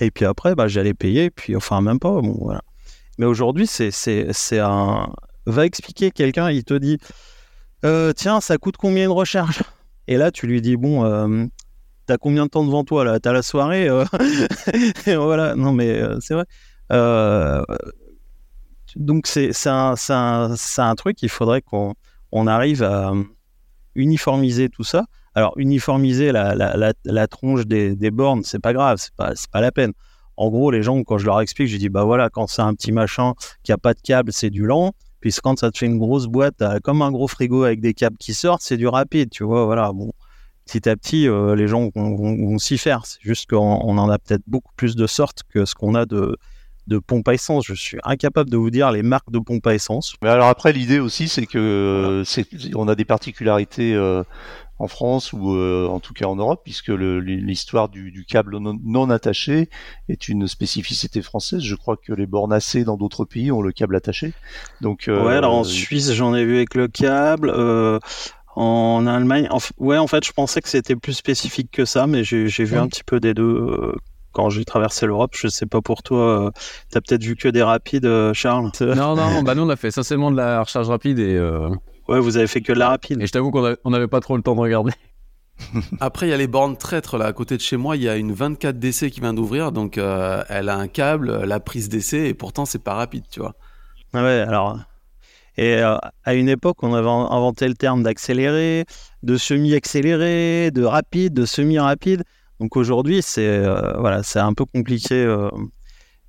Et puis après, bah j'allais payer, puis enfin même pas, bon voilà. Mais aujourd'hui, c'est un. Va expliquer quelqu'un, il te dit euh, Tiens, ça coûte combien une recharge? Et là, tu lui dis, bon, euh, t'as combien de temps devant toi là? T'as la soirée euh? Et Voilà, non mais euh, c'est vrai. donc c'est un, un, un, truc, il faudrait qu'on on arrive à uniformiser tout ça. Alors uniformiser la, la, la, tronche des, des bornes, c'est pas grave, c'est pas, pas la peine. En gros, les gens, quand je leur explique, je dis, bah voilà, quand c'est un petit machin qui a pas de câble, c'est du lent. Puis quand ça te fait une grosse boîte, comme un gros frigo avec des câbles qui sortent, c'est du rapide, tu vois. Voilà, bon, petit à petit, euh, les gens vont, s'y faire. C'est juste qu'on en a peut-être beaucoup plus de sortes que ce qu'on a de, de pompes à essence. Je suis incapable de vous dire les marques de pompes à essence. Mais alors après, l'idée aussi, c'est que c'est, on a des particularités euh, en France ou euh, en tout cas en Europe, puisque l'histoire du, câble non, attaché est une spécificité française. Je crois que les bornes AC dans d'autres pays ont le câble attaché. Donc, euh, ouais, alors en Suisse, j'en ai vu avec le câble. Euh, en Allemagne, ouais, en fait, je pensais que c'était plus spécifique que ça, mais j'ai vu un petit peu des deux quand j'ai traversé l'Europe. Je sais pas pour toi, tu as peut-être vu que des rapides, Charles Non, non, bah nous on a fait essentiellement de la recharge rapide et Ouais, vous avez fait que de la rapide. Et je t'avoue qu'on n'avait pas trop le temps de regarder. Après, il y a les bornes traîtres là à côté de chez moi. Il y a une 24 DC qui vient d'ouvrir, donc euh, elle a un câble, la prise DC, et pourtant c'est pas rapide, tu vois. Ah ouais, alors. Et euh, à une époque, on avait inventé le terme d'accéléré, de semi-accéléré, de rapide, de semi-rapide. Donc aujourd'hui, c'est euh, voilà, c'est un peu compliqué.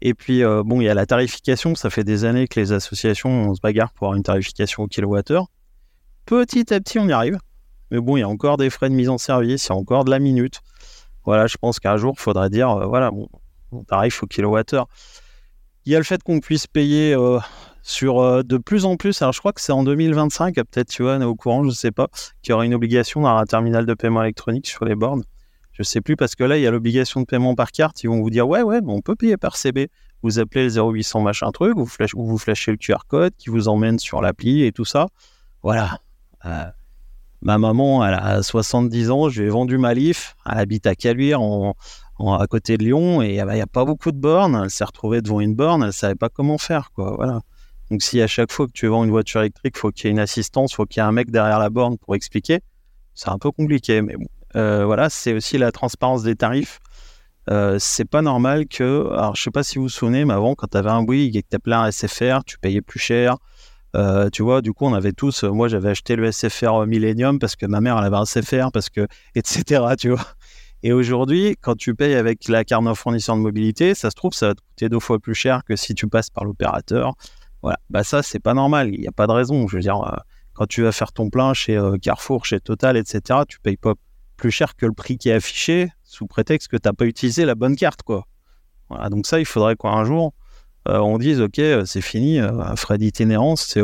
Et puis, bon, il y a la tarification. Ça fait des années que les associations on se bagarre pour avoir une tarification au kilowattheure. Petit à petit, on y arrive. Mais bon, il y a encore des frais de mise en service, il y a encore de la minute. Voilà, je pense qu'un jour, il faudra dire, euh, voilà, bon, on tarif au kilowattheure. Il y a le fait qu'on puisse payer euh, sur euh, de plus en plus, alors je crois que c'est en 2025, peut-être tu vois, on est au courant, je ne sais pas, qu'il y aura une obligation d'avoir un terminal de paiement électronique sur les bornes. Je ne sais plus parce que là, il y a l'obligation de paiement par carte. Ils vont vous dire, ouais, ouais, on peut payer par CB. Vous appelez le 0800 machin truc, vous, vous flashez le QR code qui vous emmène sur l'appli et tout ça. Voilà. Ma maman, elle a 70 ans, je lui ai vendu ma Leaf. Elle habite à Caluire, en, à côté de Lyon, et il n'y a pas beaucoup de bornes. Elle s'est retrouvée devant une borne, elle ne savait pas comment faire. Donc, si à chaque fois que tu vends une voiture électrique, il faut qu'il y ait une assistance, il faut qu'il y ait un mec derrière la borne pour expliquer, c'est un peu compliqué. Mais bon, euh, voilà, c'est aussi la transparence des tarifs. Euh, c'est pas normal que. Alors, je sais pas si vous vous souvenez, mais avant, quand tu avais un Bouygues et que tu appelais un SFR, tu payais plus cher. Euh, tu vois, du coup, on avait tous. Euh, moi, j'avais acheté le SFR Millennium parce que ma mère, avait un SFR, parce que, etc. Tu vois. Et aujourd'hui, quand tu payes avec la carte d'un fournisseur de mobilité, ça se trouve, ça va te coûter deux fois plus cher que si tu passes par l'opérateur. Voilà. Bah, ça, c'est pas normal. Il n'y a pas de raison. Je veux dire, euh, quand tu vas faire ton plein chez Carrefour, chez Total, etc., tu payes pas plus cher que le prix qui est affiché sous prétexte que tu n'as pas utilisé la bonne carte, quoi. Voilà. Donc, ça, il faudrait qu'un jour, on dise ok, euh, c'est fini, euh, frais d'itinérance, c'est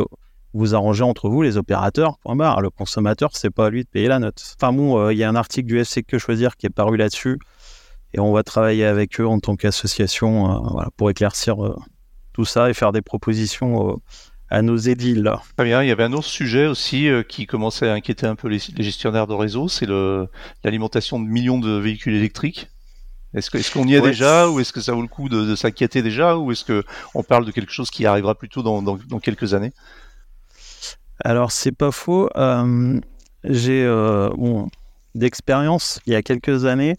vous arrangez entre vous les opérateurs, point barre. Le consommateur, c'est pas à lui de payer la note. Enfin bon, il y a un article du FC Que Choisir qui est paru là-dessus et on va travailler avec eux en tant qu'association pour éclaircir tout ça et faire des propositions à nos édiles. Très bien, il y avait un autre sujet aussi qui commençait à inquiéter un peu les, gestionnaires de réseau, c'est l'alimentation de millions de véhicules électriques. Est-ce qu'on y est déjà ou est-ce que ça vaut le coup de, s'inquiéter déjà ou est-ce qu'on parle de quelque chose qui arrivera plutôt dans, dans, quelques années? Alors c'est pas faux. Euh, j'ai euh, bon, d'expérience il y a quelques années.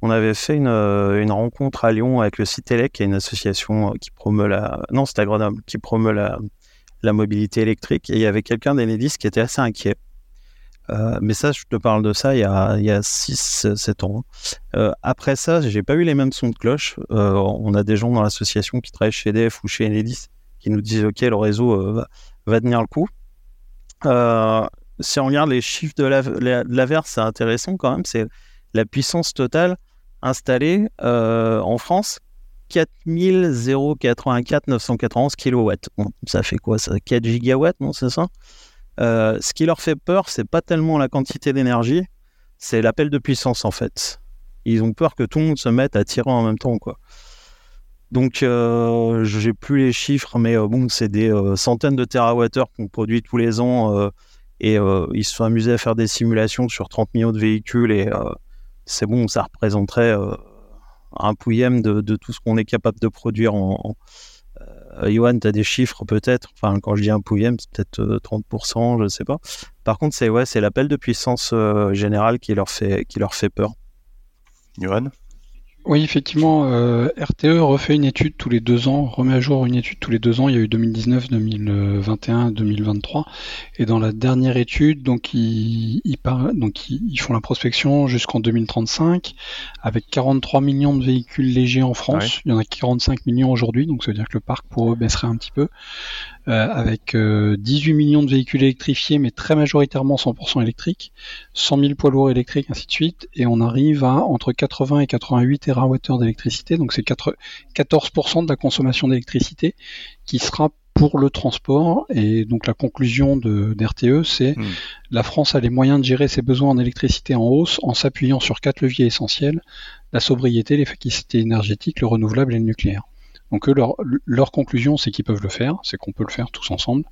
On avait fait une, euh, une, rencontre à Lyon avec le Citelec, qui est une association qui promeut la non c'est à Grenoble qui promeut la, la mobilité électrique et il y avait quelqu'un d'Enedis qui était assez inquiet euh, mais ça, je te parle de ça il y a, il y a 6-7 ans. Euh, après ça, j'ai pas eu les mêmes sons de cloche. Euh, on a des gens dans l'association qui travaillent chez EDF ou chez Enedis qui nous disent OK, le réseau va, tenir le coup. si on regarde les chiffres de l'AVER, c'est intéressant quand même. C'est la puissance totale installée en France 4084 991 kW. ça fait quoi? Ça 4 gigawatts, non C'est ça? Euh, ce qui leur fait peur, c'est pas tellement la quantité d'énergie, c'est l'appel de puissance en fait. Ils ont peur que tout le monde se mette à tirer en même temps, quoi. Donc, euh, j'ai plus les chiffres, mais euh, bon, c'est des euh, centaines de terawattheures qu'on produit tous les ans. et ils se sont amusés à faire des simulations sur 30 millions de véhicules. Et c'est bon, ça représenterait un pouillème de, tout ce qu'on est capable de produire en, Johan, tu as des chiffres peut-être? Enfin, quand je dis un pouillème, c'est peut-être 30%, euh, je ne sais pas. Par contre, c'est ouais, l'appel de puissance euh, générale qui leur, fait, qui leur fait peur. Johan oui, effectivement, euh, RTE refait une étude tous les deux ans, remet à jour une étude tous les deux ans. Il y a eu 2019, 2021, 2023, et dans la dernière étude, donc ils, ils, donc ils font la prospection jusqu'en 2035, avec 43 millions de véhicules légers en France. Il y en a 45 millions aujourd'hui, donc ça veut dire que le parc pour eux baisserait un petit peu. Euh, avec 18 euh, millions de véhicules électrifiés, mais très majoritairement 100% électriques, 100 000 poids lourds électriques, ainsi de suite, et on arrive à entre 80 et 88 TWh d'électricité, donc c'est 14% de la consommation d'électricité qui sera pour le transport. Et donc la conclusion de d'RTE, c'est hmm. la France a les moyens de gérer ses besoins en électricité en hausse en s'appuyant sur quatre leviers essentiels la sobriété, l'efficacité énergétique, le renouvelable et le nucléaire. Donc eux, leur, conclusion, c'est qu'ils peuvent le faire, c'est qu'on peut le faire tous ensemble.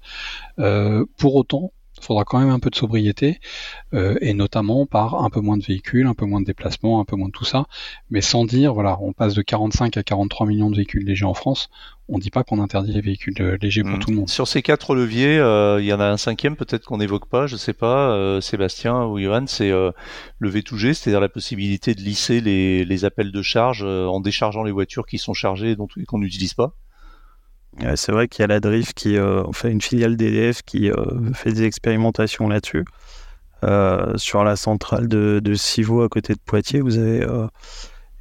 Euh, pour autant, faudra quand même un peu de sobriété, euh, et notamment par un peu moins de véhicules, un peu moins de déplacements, un peu moins de tout ça, mais sans dire, voilà, on passe de 45 à 43 millions de véhicules légers en France, on ne dit pas qu'on interdit les véhicules euh, légers pour Mm. tout le monde. Sur ces quatre leviers, euh, il y en a un cinquième peut-être qu'on n'évoque pas, je sais pas, euh, Sébastien ou Johan, c'est euh, le V2G, c'est-à-dire la possibilité de lisser les, les appels de charge en déchargeant les voitures qui sont chargées et qu'on n'utilise pas. C'est vrai qu'il y a la Drift qui euh, une filiale d'EDF qui euh, fait des expérimentations là-dessus. Euh, sur la centrale de, de à côté de Poitiers, vous avez euh,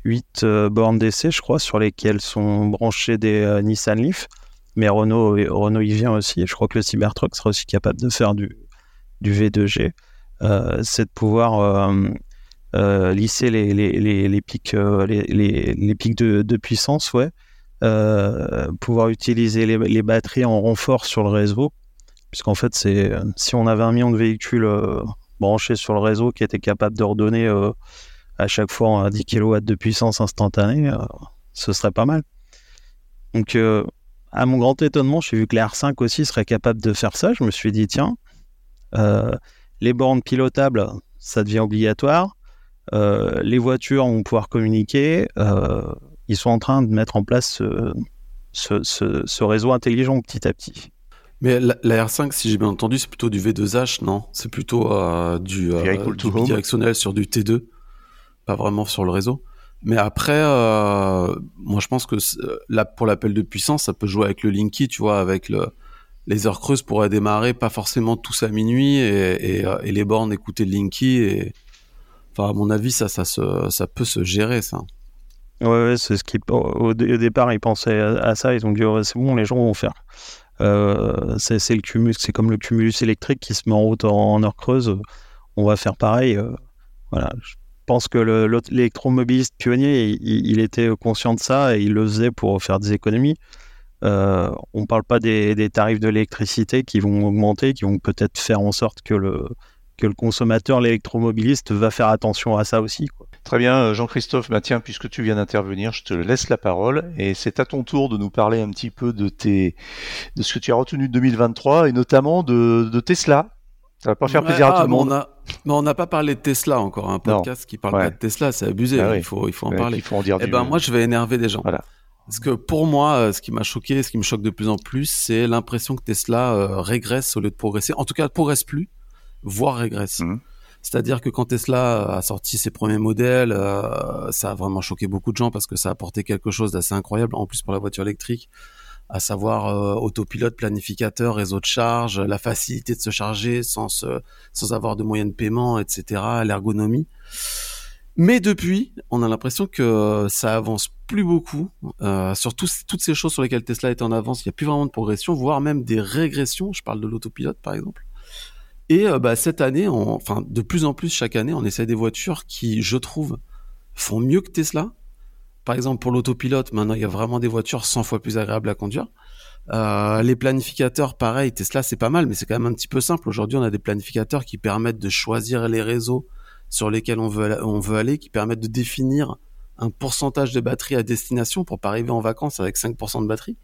8 bornes d'essai, je crois, sur lesquelles sont branchés des euh, Nissan Leaf. Mais Renault, Renault y vient aussi. Je crois que le Cybertruck sera aussi capable de faire du, du V2G. Euh, c'est de pouvoir euh, euh, lisser les, les, les, les pics, euh, les pics de, de puissance, ouais. Euh, pouvoir utiliser les, batteries en renfort sur le réseau, puisqu'en fait, c'est si on avait un million de véhicules euh, branchés sur le réseau qui étaient capables de redonner euh, à chaque fois 10 kW de puissance instantanée, ce serait pas mal. Donc, à mon grand étonnement, j'ai vu que les R5 aussi seraient capables de faire ça. Je me suis dit, tiens, les bornes pilotables, ça devient obligatoire. Les voitures vont pouvoir communiquer. Euh, ils sont en train de mettre en place ce, ce, ce, ce réseau intelligent petit à petit. Mais la, la R5, si j'ai bien entendu, c'est plutôt du V2H, non? C'est plutôt euh, du, euh, du bidirectionnel sur du T2, pas vraiment sur le réseau. Mais après, euh, moi je pense que là, pour l'appel de puissance, ça peut jouer avec le Linky, tu vois, avec le, les heures creuses pourraient démarrer pas forcément tous à minuit et, et, et les bornes écouter le Linky. Et... Enfin, à mon avis, ça, ça, se, ça peut se gérer, ça. Ouais, c'est ce qui au, départ ils pensaient à, ça, ils ont dit c'est bon, les gens vont faire. Euh, c'est le c'est comme le cumulus électrique qui se met en route en, heure creuse. On va faire pareil. Euh, voilà. Je pense que l'électromobiliste pionnier, il, était conscient de ça et il le faisait pour faire des économies. Euh, on ne parle pas des, tarifs de l'électricité qui vont augmenter, qui vont peut-être faire en sorte que le, que le consommateur, l'électromobiliste, va faire attention à ça aussi. Très bien, Jean-Christophe, bah tiens, puisque tu viens d'intervenir, je te laisse la parole et c'est à ton tour de nous parler un petit peu de, tes, de ce que tu as retenu de 2023 et notamment de, de Tesla. Ça va pas faire ouais, plaisir ah, à tout le monde. On a, mais on n'a pas parlé de Tesla encore, un podcast non. qui parle ouais. pas de Tesla, c'est abusé, ah, il, faut, il faut en ouais, parler. Il faut en dire eh du... ben, moi, je vais énerver des gens. Voilà. Parce que pour moi, ce qui m'a choqué, ce qui me choque de plus en plus, c'est l'impression que Tesla euh, régresse au lieu de progresser. En tout cas, progresse plus, voire régresse. Mmh. C'est-à-dire que quand Tesla a sorti ses premiers modèles, euh, ça a vraiment choqué beaucoup de gens parce que ça a apporté quelque chose d'assez incroyable, en plus pour la voiture électrique, à savoir euh, autopilote, planificateur, réseau de charge, la facilité de se charger sans, sans avoir de moyens de paiement, etc., l'ergonomie. Mais depuis, on a l'impression que ça avance plus beaucoup. Euh, sur tout, toutes ces choses sur lesquelles Tesla est en avance, il n'y a plus vraiment de progression, voire même des régressions. Je parle de l'autopilote, par exemple. Et euh, bah, cette année, on, enfin de plus en plus chaque année, on essaie des voitures qui, je trouve, font mieux que Tesla. Par exemple, pour l'autopilote, maintenant il y a vraiment des voitures 100 fois plus agréables à conduire. Euh, les planificateurs, pareil, Tesla c'est pas mal, mais c'est quand même un petit peu simple. Aujourd'hui, on a des planificateurs qui permettent de choisir les réseaux sur lesquels on veut, on veut aller, qui permettent de définir un pourcentage de batterie à destination pour pas arriver en vacances avec 5% de batterie.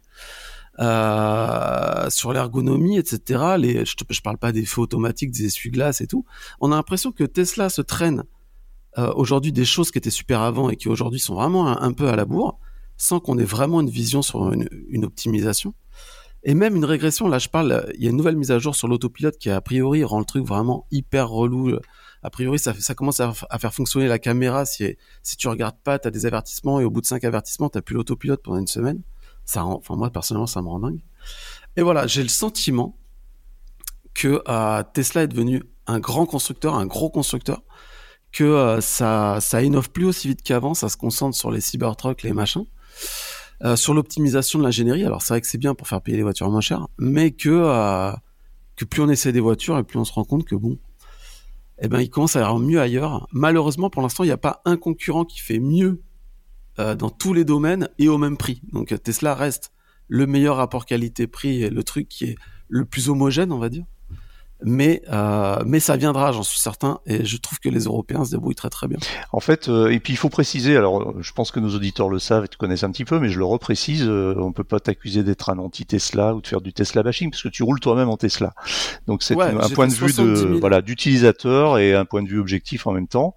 Euh, sur l'ergonomie, etc. Les, je, je parle pas des feux automatiques, des essuie-glaces et tout. On a l'impression que Tesla se traîne euh, aujourd'hui des choses qui étaient super avant et qui aujourd'hui sont vraiment un, peu à la bourre, sans qu'on ait vraiment une vision sur une, une, optimisation. Et même une régression, là je parle, il y a une nouvelle mise à jour sur l'autopilote qui a priori rend le truc vraiment hyper relou. A priori, ça, ça commence à, faire fonctionner la caméra. Si, si tu regardes pas, tu as des avertissements et au bout de cinq avertissements, tu plus l'autopilote pendant une semaine. Ça enfin moi personnellement, ça me rend dingue. Et voilà, j'ai le sentiment que euh, Tesla est devenu un grand constructeur, un gros constructeur, que euh, ça, ça innove plus aussi vite qu'avant, ça se concentre sur les Cybertrucks, les machins, euh, sur l'optimisation de l'ingénierie. Alors c'est vrai que c'est bien pour faire payer les voitures moins chères, mais que que plus on essaie des voitures et plus on se rend compte que bon, eh ben il commence à avoir mieux ailleurs. Malheureusement, pour l'instant, il n'y a pas un concurrent qui fait mieux euh, dans tous les domaines et au même prix. Donc Tesla reste le meilleur rapport qualité-prix et le truc qui est le plus homogène, on va dire. Mais euh, mais ça viendra, j'en suis certain, et je trouve que les Européens se débrouillent très très bien. En fait, euh, et puis il faut préciser, alors je pense que nos auditeurs le savent et te connaissent un petit peu, mais je le reprécise, euh, on peut pas t'accuser d'être un anti-Tesla ou de faire du Tesla bashing parce que tu roules toi-même en Tesla. Donc c'est Ouais, un point de vue 70 de 000. voilà d'utilisateur et un point de vue objectif en même temps,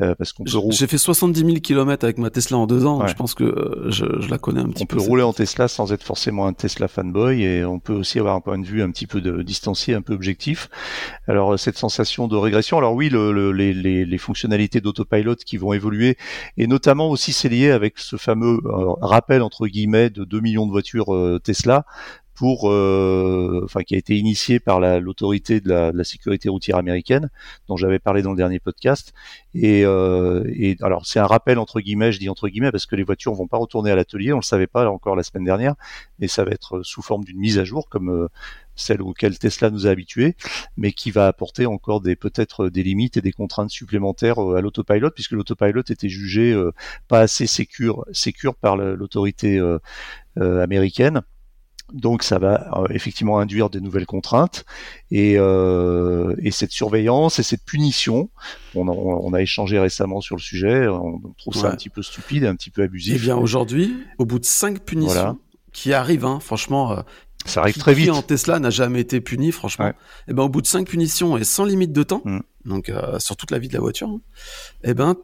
euh, parce qu'on peut rouler. J'ai fait 70 000 km avec ma Tesla en deux ans, donc Ouais. je pense que euh, je, je la connais un petit On peu. peut rouler en Tesla sans être forcément un Tesla fanboy et on peut aussi avoir un point de vue un petit peu de, distancié, un peu objectif. Alors euh, cette sensation de régression, alors oui, le, le- les, les- les fonctionnalités d'autopilot qui vont évoluer et notamment aussi c'est lié avec ce fameux euh, rappel entre guillemets de 2 millions de voitures euh, Tesla pour, euh, enfin, qui a été initié par la- l'autorité de la, de la sécurité routière américaine, dont j'avais parlé dans le dernier podcast. Et, euh, et alors, c'est un rappel entre guillemets, je dis entre guillemets, parce que les voitures vont pas retourner à l'atelier. On le savait pas encore la semaine dernière, mais ça va être sous forme d'une mise à jour, comme euh, celle auquel Tesla nous a habitués, mais qui va apporter encore des peut-être des limites et des contraintes supplémentaires euh, à l'autopilot, puisque l'autopilot était jugé euh, pas assez sécure, sécure par l'autorité américaine. Donc ça va euh, effectivement induire des nouvelles contraintes et, euh, et cette surveillance et cette punition. On a, on a échangé récemment sur le sujet. On trouve ça un petit peu stupide, et un petit peu Eh abusif. bien aujourd'hui, au bout de cinq punitions Voilà. qui arrivent, hein, franchement, euh, ça arrive qui- très qui vite. en Tesla n'a jamais été puni, franchement. Ouais. Et ben au bout de cinq punitions et sans limite de temps, Mm. donc euh, sur toute la vie de la voiture, hein, eh ben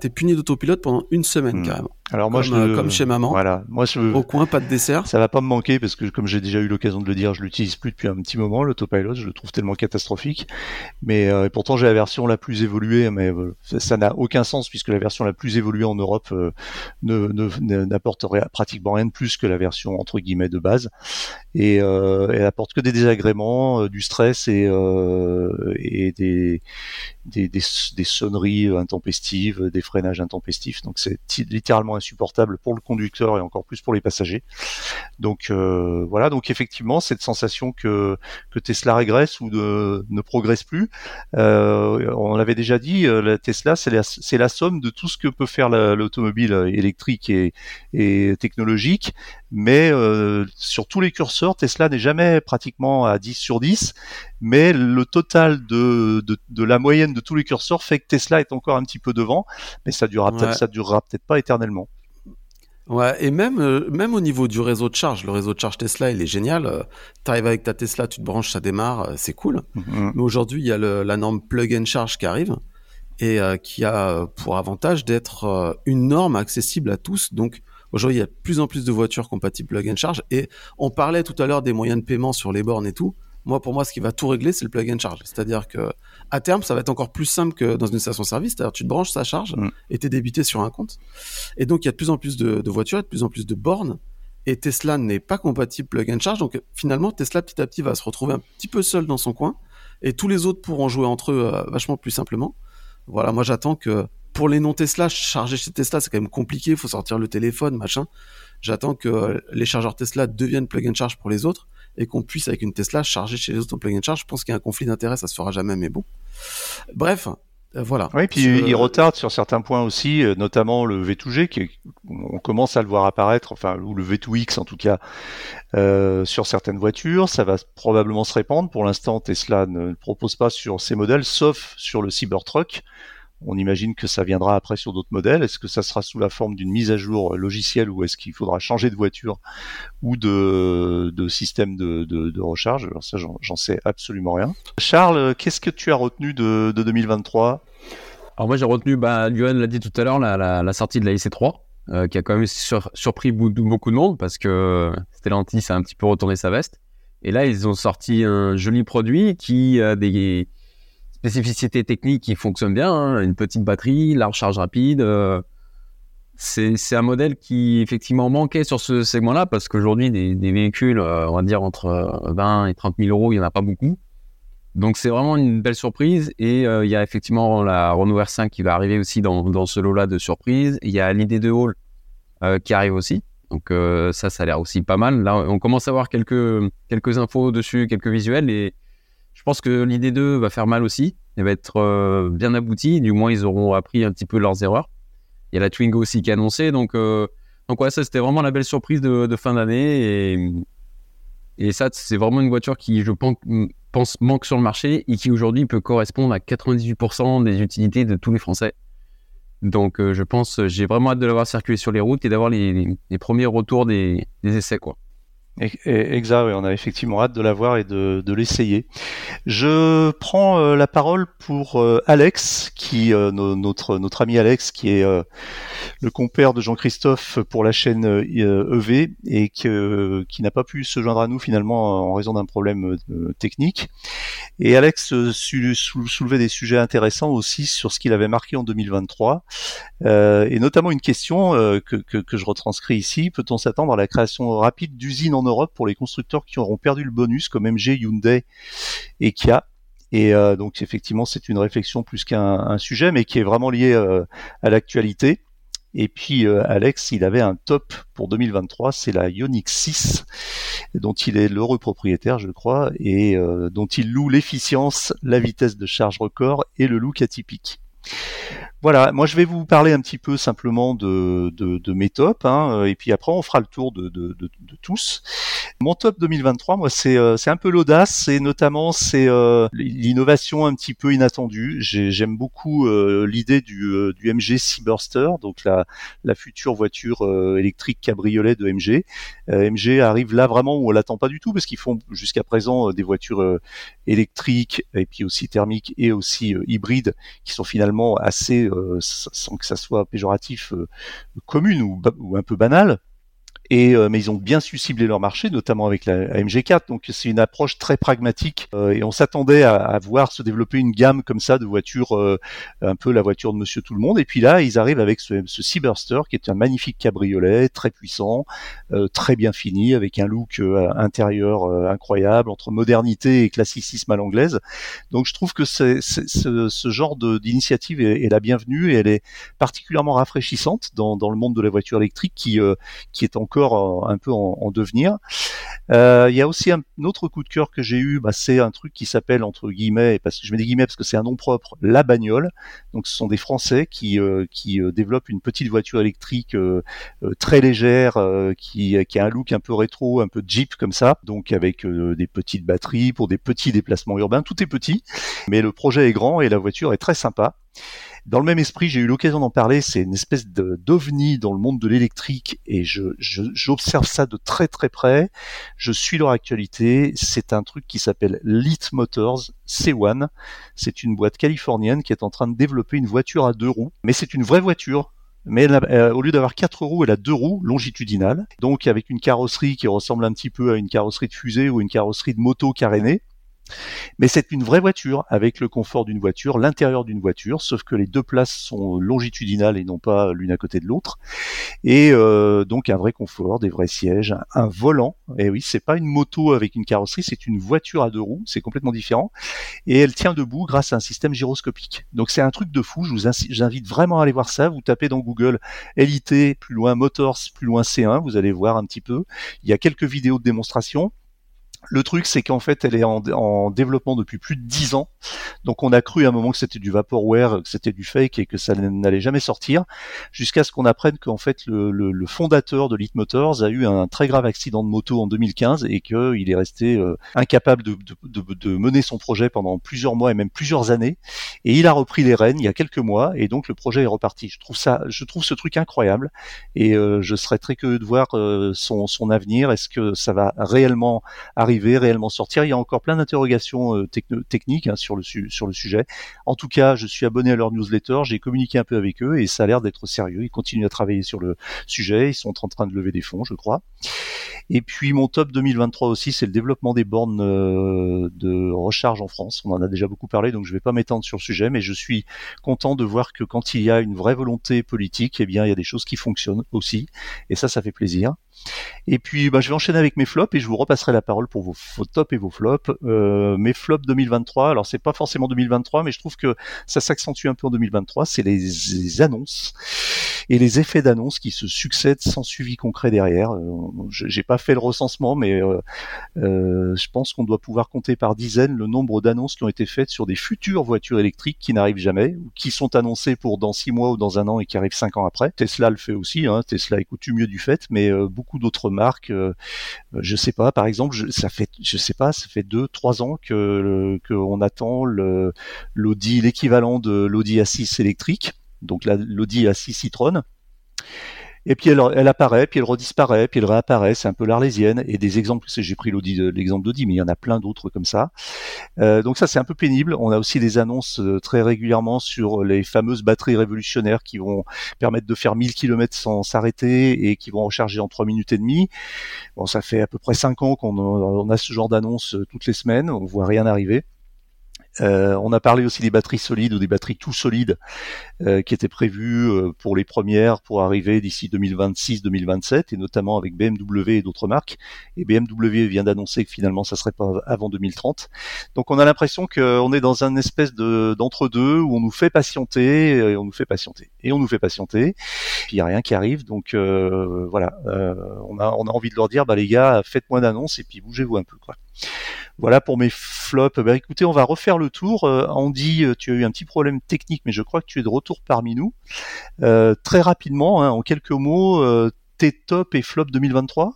t'es puni d'autopilote pendant une semaine Mm. carrément. Alors moi comme, je euh, le- comme chez maman. Voilà, moi je Au coin, pas de dessert. Ça va pas me manquer parce que comme j'ai déjà eu l'occasion de le dire, je l'utilise plus depuis un petit moment l'autopilot, je le trouve tellement catastrophique. Mais euh, et pourtant j'ai la version la plus évoluée, mais euh, ça- n'a aucun sens puisque la version la plus évoluée en Europe euh, ne ne- ne- n'apporte rien- pratiquement rien de plus que la version entre guillemets de base et euh, elle apporte que des désagréments, du stress et euh, et des des, des sonneries intempestives, des freinages intempestifs. Donc c'est littéralement insupportable pour le conducteur et encore plus pour les passagers. Donc euh, voilà, donc effectivement cette sensation que Tesla régresse ou ne progresse plus, euh, on l'avait déjà dit, euh, la Tesla c'est la, somme de tout ce que peut faire la- l'automobile électrique et, technologique, mais euh, sur tous les curseurs, Tesla n'est jamais pratiquement à 10 sur 10, mais le total de la moyenne de tous les curseurs fait que Tesla est encore un petit peu devant, mais ça durera peut-être ça durera peut-être pas éternellement. Ouais, et même euh, même au niveau du réseau de charge, le réseau de charge Tesla, il est génial. Euh, T'arrives avec ta Tesla, tu te branches, ça démarre, euh, c'est cool. Mhm. Mais aujourd'hui, il y a le- la norme plug and charge qui arrive et euh, qui a pour avantage d'être une norme accessible à tous. Donc aujourd'hui, il y a de plus en plus de voitures compatibles plug and charge. Et on parlait tout à l'heure des moyens de paiement sur les bornes et tout. Moi, pour moi, ce qui va tout régler, c'est le plug and charge. C'est-à-dire que à terme, ça va être encore plus simple que dans une station-service. C'est-à-dire, tu te branches, ça charge Mm. et t'es débité sur un compte. Et donc, il y a de plus en plus de, de voitures, de plus en plus de bornes. Et Tesla n'est pas compatible plug and charge. Donc, finalement, Tesla, petit à petit, va se retrouver un petit peu seul dans son coin. Et tous les autres pourront jouer entre eux euh, vachement plus simplement. Voilà, moi, j'attends que pour les non Tesla, charger chez Tesla, c'est quand même compliqué. Il faut sortir le téléphone, machin. J'attends que les chargeurs Tesla deviennent plug and charge pour les autres et qu'on puisse, avec une Tesla, charger chez les autres en and charge. Je pense qu'il y a un conflit d'intérêt, ça se fera jamais, mais bon. Bref, euh, voilà. Oui, puis Sur- il retarde sur certains points aussi, euh, notamment le V2G, qui est- on commence à le voir apparaître, enfin, ou le V2X en tout cas, euh, sur certaines voitures. Ça va probablement se répandre. Pour l'instant, Tesla ne le propose pas sur ces modèles, sauf sur le Cybertruck. On imagine que ça viendra après sur d'autres modèles. Est-ce que ça sera sous la forme d'une mise à jour logicielle ou est-ce qu'il faudra changer de voiture ou de, système de, recharge? Ça, j'en sais absolument rien. Charles, qu'est-ce que tu as retenu de, de 2023 Alors moi j'ai retenu, bah, l'a dit tout à l'heure, la, sortie de la IC3, euh, qui a quand même sur- surpris beaucoup de monde parce que Stellantis a un petit peu retourné sa veste. Et là ils ont sorti un joli produit qui a des spécificités techniques qui fonctionnent bien, hein, une petite batterie, la recharge rapide. euh, c'est un modèle qui effectivement manquait sur ce segment-là parce qu'aujourd'hui des, véhicules, euh, on va dire entre euh, 20 et 30 000 euros, il n'y en a pas beaucoup. Donc c'est vraiment une belle surprise et euh, il y a effectivement la Renault R5 qui va arriver aussi dans, ce lot-là de surprises. Il y a l'idée Hall euh, qui arrive aussi. Donc euh, ça, ça a l'air aussi pas mal. Là, on commence à avoir quelques, quelques infos dessus, quelques visuels et je pense que l'idée 2 va faire mal aussi. Elle va être euh, bien aboutie. Du moins, ils auront appris un petit peu leurs erreurs. Il y a la Twingo aussi qui est annoncée. Donc, euh, donc ouais, ça, c'était vraiment la belle surprise de, fin d'année. Et, ça, c'est vraiment une voiture qui, je pense, manque sur le marché et qui aujourd'hui peut correspondre à 98% des utilités de tous les Français. Donc, je pense, j'ai vraiment hâte de l'avoir circulé sur les routes et d'avoir les, premiers retours des, des essais, quoi. Exact, oui, on a effectivement hâte de l'avoir et de, de l'essayer. Je prends euh, la parole pour euh, Alex, qui euh, notre notre ami Alex, qui est le compère de Jean-Christophe pour la chaîne EV e et que, qui n'a pas pu se joindre à nous finalement en raison d'un problème technique. Et Alex soulevait des sujets intéressants aussi sur ce qu'il avait marqué en 2023, et notamment une question que, que, que je retranscris ici peut-on s'attendre à la création rapide d'usines en Europe pour les constructeurs qui auront perdu le bonus comme MG, Hyundai et Kia. Et euh, donc effectivement, c'est une réflexion plus qu'un sujet, mais qui est vraiment lié euh, à l'actualité. Et puis euh, Alex, il avait un top pour 2023, c'est la Ioniq 6, dont il est l'heureux propriétaire, je crois, et dont il loue l'efficience, la vitesse de charge record et le look atypique. Voilà, moi je vais vous parler un petit peu simplement de, de, mes tops, hein, euh, et puis après on fera le tour de, de, tous. Mon top 2023, moi c'est euh, c'est un peu l'audace, et notamment c'est euh, l'innovation un petit peu inattendue. J'aime beaucoup l'idée du, du MG Cyberster, donc la, la future voiture électrique cabriolet de MG. MG arrive là vraiment où on l'attend pas du tout, parce qu'ils font jusqu'à présent des voitures électriques et puis aussi thermiques et aussi hybrides qui sont finalement assez sans que ça soit péjoratif, euh, commune ou, ou un peu banal. Et, euh, mais ils ont bien su cibler leur marché, notamment avec la, MG4. Donc c'est une approche très pragmatique. Euh, et on s'attendait à, à, voir se développer une gamme comme ça de voitures, euh, un peu la voiture de Monsieur Tout le Monde. Et puis là, ils arrivent avec ce, ce Cyberster, qui est un magnifique cabriolet, très puissant, très bien fini, avec un look intérieur incroyable entre modernité et classicisme à l'anglaise. Donc je trouve que c'est, ce, ce, genre d'initiative est, est, la bienvenue et elle est particulièrement rafraîchissante dans, dans le monde de la voiture électrique qui, qui est encore encore un peu en, devenir. Euh, il y a aussi un, autre coup de cœur que j'ai eu, bah, c'est un truc qui s'appelle entre guillemets, parce que je mets des guillemets parce que c'est un nom propre, la bagnole. Donc ce sont des Français qui euh, qui euh, développent une petite voiture électrique très légère, qui qui a un look un peu rétro, un peu Jeep comme ça, donc avec des petites batteries pour des petits déplacements urbains. Tout est petit, mais le projet est grand et la voiture est très sympa. Dans le même esprit, j'ai eu l'occasion d'en parler, c'est une espèce d'ovni dans le monde de l'électrique et j'observe ça de très très près. Je suis leur actualité. C'est un truc qui s'appelle Lit Motors C1. C'est une boîte californienne qui est en train de développer une voiture à deux roues, mais c'est une vraie voiture mais euh, au lieu d'avoir quatre roues, elle a deux roues longitudinales, donc avec une carrosserie qui ressemble un petit peu à une carrosserie de fusée ou une carrosserie de moto carénée. Mais c'est une vraie voiture avec le confort d'une voiture, l'intérieur d'une voiture, sauf que les deux places sont longitudinales et non pas l'une à côté de l'autre. Et euh, donc un vrai confort, des vrais sièges, un volant. Et oui, c'est pas une moto avec une carrosserie, c'est une voiture à deux roues, c'est complètement différent. Et elle tient debout grâce à un système gyroscopique. Donc c'est un truc de fou. Je vous invite vraiment à aller voir ça. Vous tapez dans Google LIT plus loin Motors plus loin C1, vous allez voir un petit peu. Il y a quelques vidéos de démonstration. Le truc, c'est qu'en fait, elle est en, développement depuis plus de dix ans. Donc, on a cru à un moment que c'était du vaporware, que c'était du fake et que ça n'allait jamais sortir, jusqu'à ce qu'on apprenne qu'en fait, le, fondateur de Lit Motors a eu un très grave accident de moto en 2015 et qu'il est resté euh, incapable de, de, mener son projet pendant plusieurs mois et même plusieurs années. Et il a repris les rênes il y a quelques mois et donc le projet est reparti. Je trouve ça, je trouve ce truc incroyable et euh, je serais très curieux de voir euh, son, son avenir. Est-ce que ça va réellement arriver réellement sortir. Il y a encore plein d'interrogations euh, techniques hein, sur, le sur le sujet. En tout cas, je suis abonné à leur newsletter, j'ai communiqué un peu avec eux et ça a l'air d'être sérieux. Ils continuent à travailler sur le sujet. Ils sont en train de lever des fonds, je crois. Et puis mon top 2023 aussi, c'est le développement des bornes euh, de recharge en France. On en a déjà beaucoup parlé, donc je ne vais pas m'étendre sur le sujet, mais je suis content de voir que quand il y a une vraie volonté politique, eh bien il y a des choses qui fonctionnent aussi, et ça, ça fait plaisir. Et puis, bah, je vais enchaîner avec mes flops et je vous repasserai la parole pour vos, tops et vos flops. Euh, mes flops 2023, alors c'est pas forcément 2023, mais je trouve que ça s'accentue un peu en 2023. C'est les, annonces. Et les effets d'annonce qui se succèdent sans suivi concret derrière. Euh, J'ai pas fait le recensement, mais euh, euh, je pense qu'on doit pouvoir compter par dizaines le nombre d'annonces qui ont été faites sur des futures voitures électriques qui n'arrivent jamais ou qui sont annoncées pour dans six mois ou dans un an et qui arrivent cinq ans après. Tesla le fait aussi. Hein. Tesla est coutumier du fait, mais beaucoup d'autres marques, je sais pas. Par exemple, je, ça fait, je sais pas, ça fait deux, trois ans que qu'on attend l'Audi, l'équivalent de l'Audi A6 électrique donc l'Audi A6 Citroën. Et puis elle, apparaît, puis elle redisparaît, puis elle réapparaît. C'est un peu l'arlésienne. Et des exemples, j'ai pris l'exemple d'Audi, mais il y en a plein d'autres comme ça. Euh, donc ça, c'est un peu pénible. On a aussi des annonces euh, très régulièrement sur les fameuses batteries révolutionnaires qui vont permettre de faire 1000 km sans s'arrêter et qui vont recharger en 3 minutes et demie. Bon, ça fait à peu près 5 ans qu'on a ce genre d'annonces euh, toutes les semaines. On voit rien arriver. Euh, on a parlé aussi des batteries solides ou des batteries tout solides euh, qui étaient prévues euh, pour les premières pour arriver d'ici 2026-2027 et notamment avec BMW et d'autres marques. Et BMW vient d'annoncer que finalement ça serait pas avant 2030. Donc on a l'impression qu'on est dans un espèce de d'entre-deux où on nous fait patienter, et on nous fait patienter et on nous fait patienter. Il y a rien qui arrive. Donc voilà, on a on a envie de leur dire bah les gars faites moins d'annonces et puis bougez-vous un peu quoi. Voilà pour mes flops. Bah, écoutez, on va refaire le tour. Euh, Andy, euh, tu as eu un petit problème technique, mais je crois que tu es de retour parmi nous. Euh, très rapidement, hein, en quelques mots, tes top et flops 2023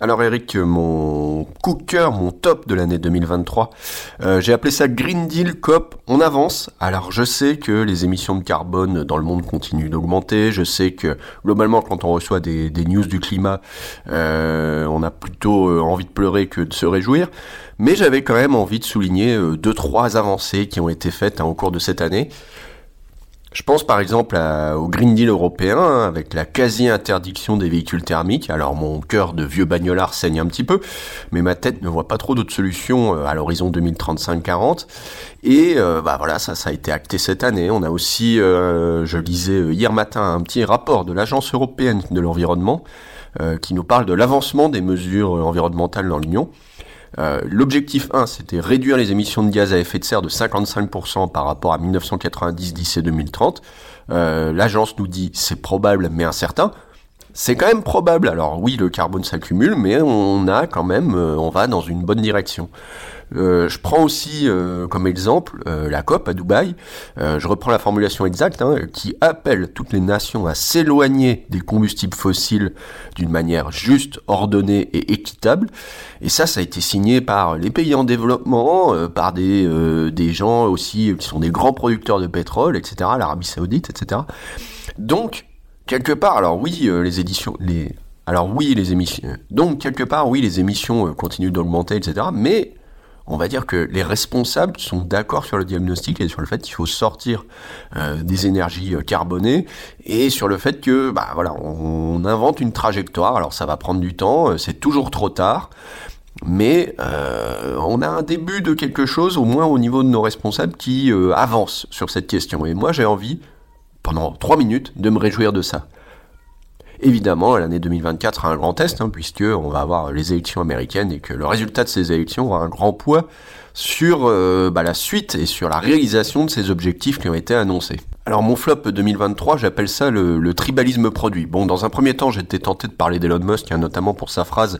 alors Eric, mon coup cœur, mon top de l'année 2023, euh, j'ai appelé ça Green Deal COP, on avance. Alors je sais que les émissions de carbone dans le monde continuent d'augmenter, je sais que globalement quand on reçoit des, news du climat, euh, on a plutôt euh, envie de pleurer que de se réjouir, mais j'avais quand même envie de souligner deux, trois avancées qui ont été faites hein, au cours de cette année. Je pense par exemple au Green Deal européen, hein, avec la quasi-interdiction des véhicules thermiques. Alors mon cœur de vieux bagnolard saigne un petit peu, mais ma tête ne voit pas trop d'autres solutions euh, à l'horizon 2035-40. Et euh, bah voilà, ça, ça a été acté cette année. On a aussi, euh, je lisais hier matin, un petit rapport de l'Agence européenne de l'environnement qui nous parle de l'avancement des mesures environnementales dans l'Union. Euh, l'objectif 1, c'était réduire les émissions de gaz à effet de serre de 55% par rapport à 1990 d'ici 2030. Euh, L'agence nous dit c'est probable mais incertain. C'est quand même probable. Alors oui, le carbone s'accumule, mais on a quand même, euh, on va dans une bonne direction. Euh, je prends aussi euh, comme exemple euh, la COP à Dubaï. je reprends la formulation exacte hein, qui appelle toutes les nations à s'éloigner des combustibles fossiles d'une manière juste, ordonnée et équitable. Et ça, ça a été signé par les pays en développement, par des, des gens aussi qui sont des grands producteurs de pétrole, etc., l'Arabie Saoudite, etc. Donc, quelque part, alors oui, les éditions, alors oui, les émissions, donc quelque part, oui, les émissions continuent d'augmenter, etc. Mais on va dire que les responsables sont d'accord sur le diagnostic et sur le fait qu'il faut sortir euh, des énergies euh, carbonées et sur le fait que bah voilà on, invente une trajectoire alors ça va prendre du temps euh, c'est toujours trop tard mais on a un début de quelque chose au moins au niveau de nos responsables qui avance sur cette question et moi j'ai envie pendant trois minutes de me réjouir de ça Évidemment, l'année 2024 sera un grand test, hein, puisque on va avoir les élections américaines et que le résultat de ces élections aura un grand poids sur euh, bah, la suite et sur la réalisation de ces objectifs qui ont été annoncés. Alors mon flop 2023, j'appelle ça le, le, tribalisme produit. Bon, dans un premier temps, j'étais tenté de parler d'Elon Musk, hein, notamment pour sa phrase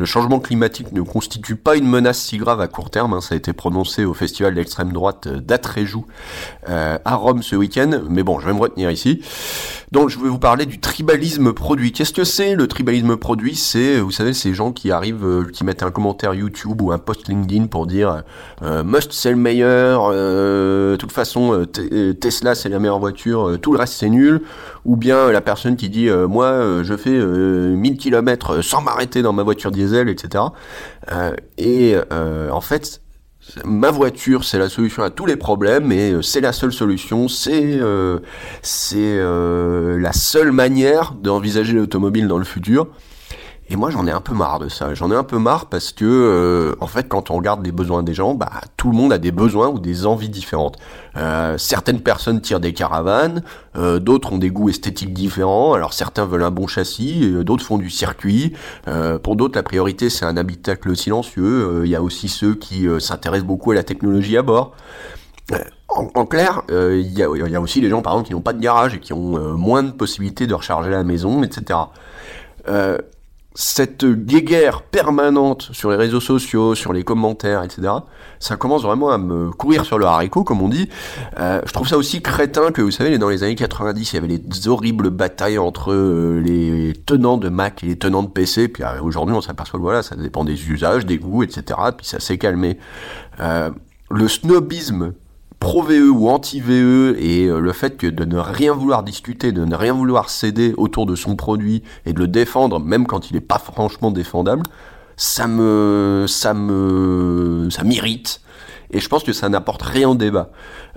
le changement climatique ne constitue pas une menace si grave à court terme, hein. ça a été prononcé au festival d'extrême droite euh, d'Atréjou euh, à Rome ce week-end, mais bon, je vais me retenir ici. Donc je vais vous parler du tribalisme produit. Qu'est-ce que c'est le tribalisme produit? C'est, vous savez, ces gens qui arrivent, euh, qui mettent un commentaire YouTube ou un post LinkedIn pour dire Must c'est le meilleur, de toute façon Tesla c'est la meilleure voiture, tout le reste c'est nul, ou bien la personne qui dit moi je fais 1000 km sans m'arrêter dans ma voiture diesel etc. et euh, euh, en fait, ma voiture, c'est la solution à tous les problèmes et euh, c'est la seule solution, c'est c'est la seule manière d'envisager l'automobile dans le futur. Et moi, j'en ai un peu marre de ça. J'en ai un peu marre parce que, euh, en fait, quand on regarde les besoins des gens, bah, tout le monde a des besoins ou des envies différentes. Euh, certaines personnes tirent des caravanes, euh, d'autres ont des goûts esthétiques différents. Alors, certains veulent un bon châssis, d'autres font du circuit. pour d'autres, la priorité, c'est un habitacle silencieux. Il y a aussi ceux qui s'intéressent beaucoup à la technologie à bord. en, clair, il y, a, aussi les gens, par exemple, qui n'ont pas de garage et qui ont moins de possibilités de recharger la maison, etc cette guéguerre permanente sur les réseaux sociaux, sur les commentaires, etc., ça commence vraiment à me courir sur le haricot, comme on dit. Euh, je trouve ça aussi crétin que, vous savez, dans les années 90, il y avait les horribles batailles entre euh, les tenants de Mac et les tenants de PC, puis euh, aujourd'hui, on s'aperçoit que voilà, ça dépend des usages, des goûts, etc., puis ça s'est calmé. le snobisme pro-VE ou anti-VE et euh, le fait que de ne rien vouloir discuter, de ne rien vouloir céder autour de son produit et de le défendre même quand il n'est pas franchement défendable, ça me, ça me, ça m'irrite et je pense que ça n'apporte rien au débat.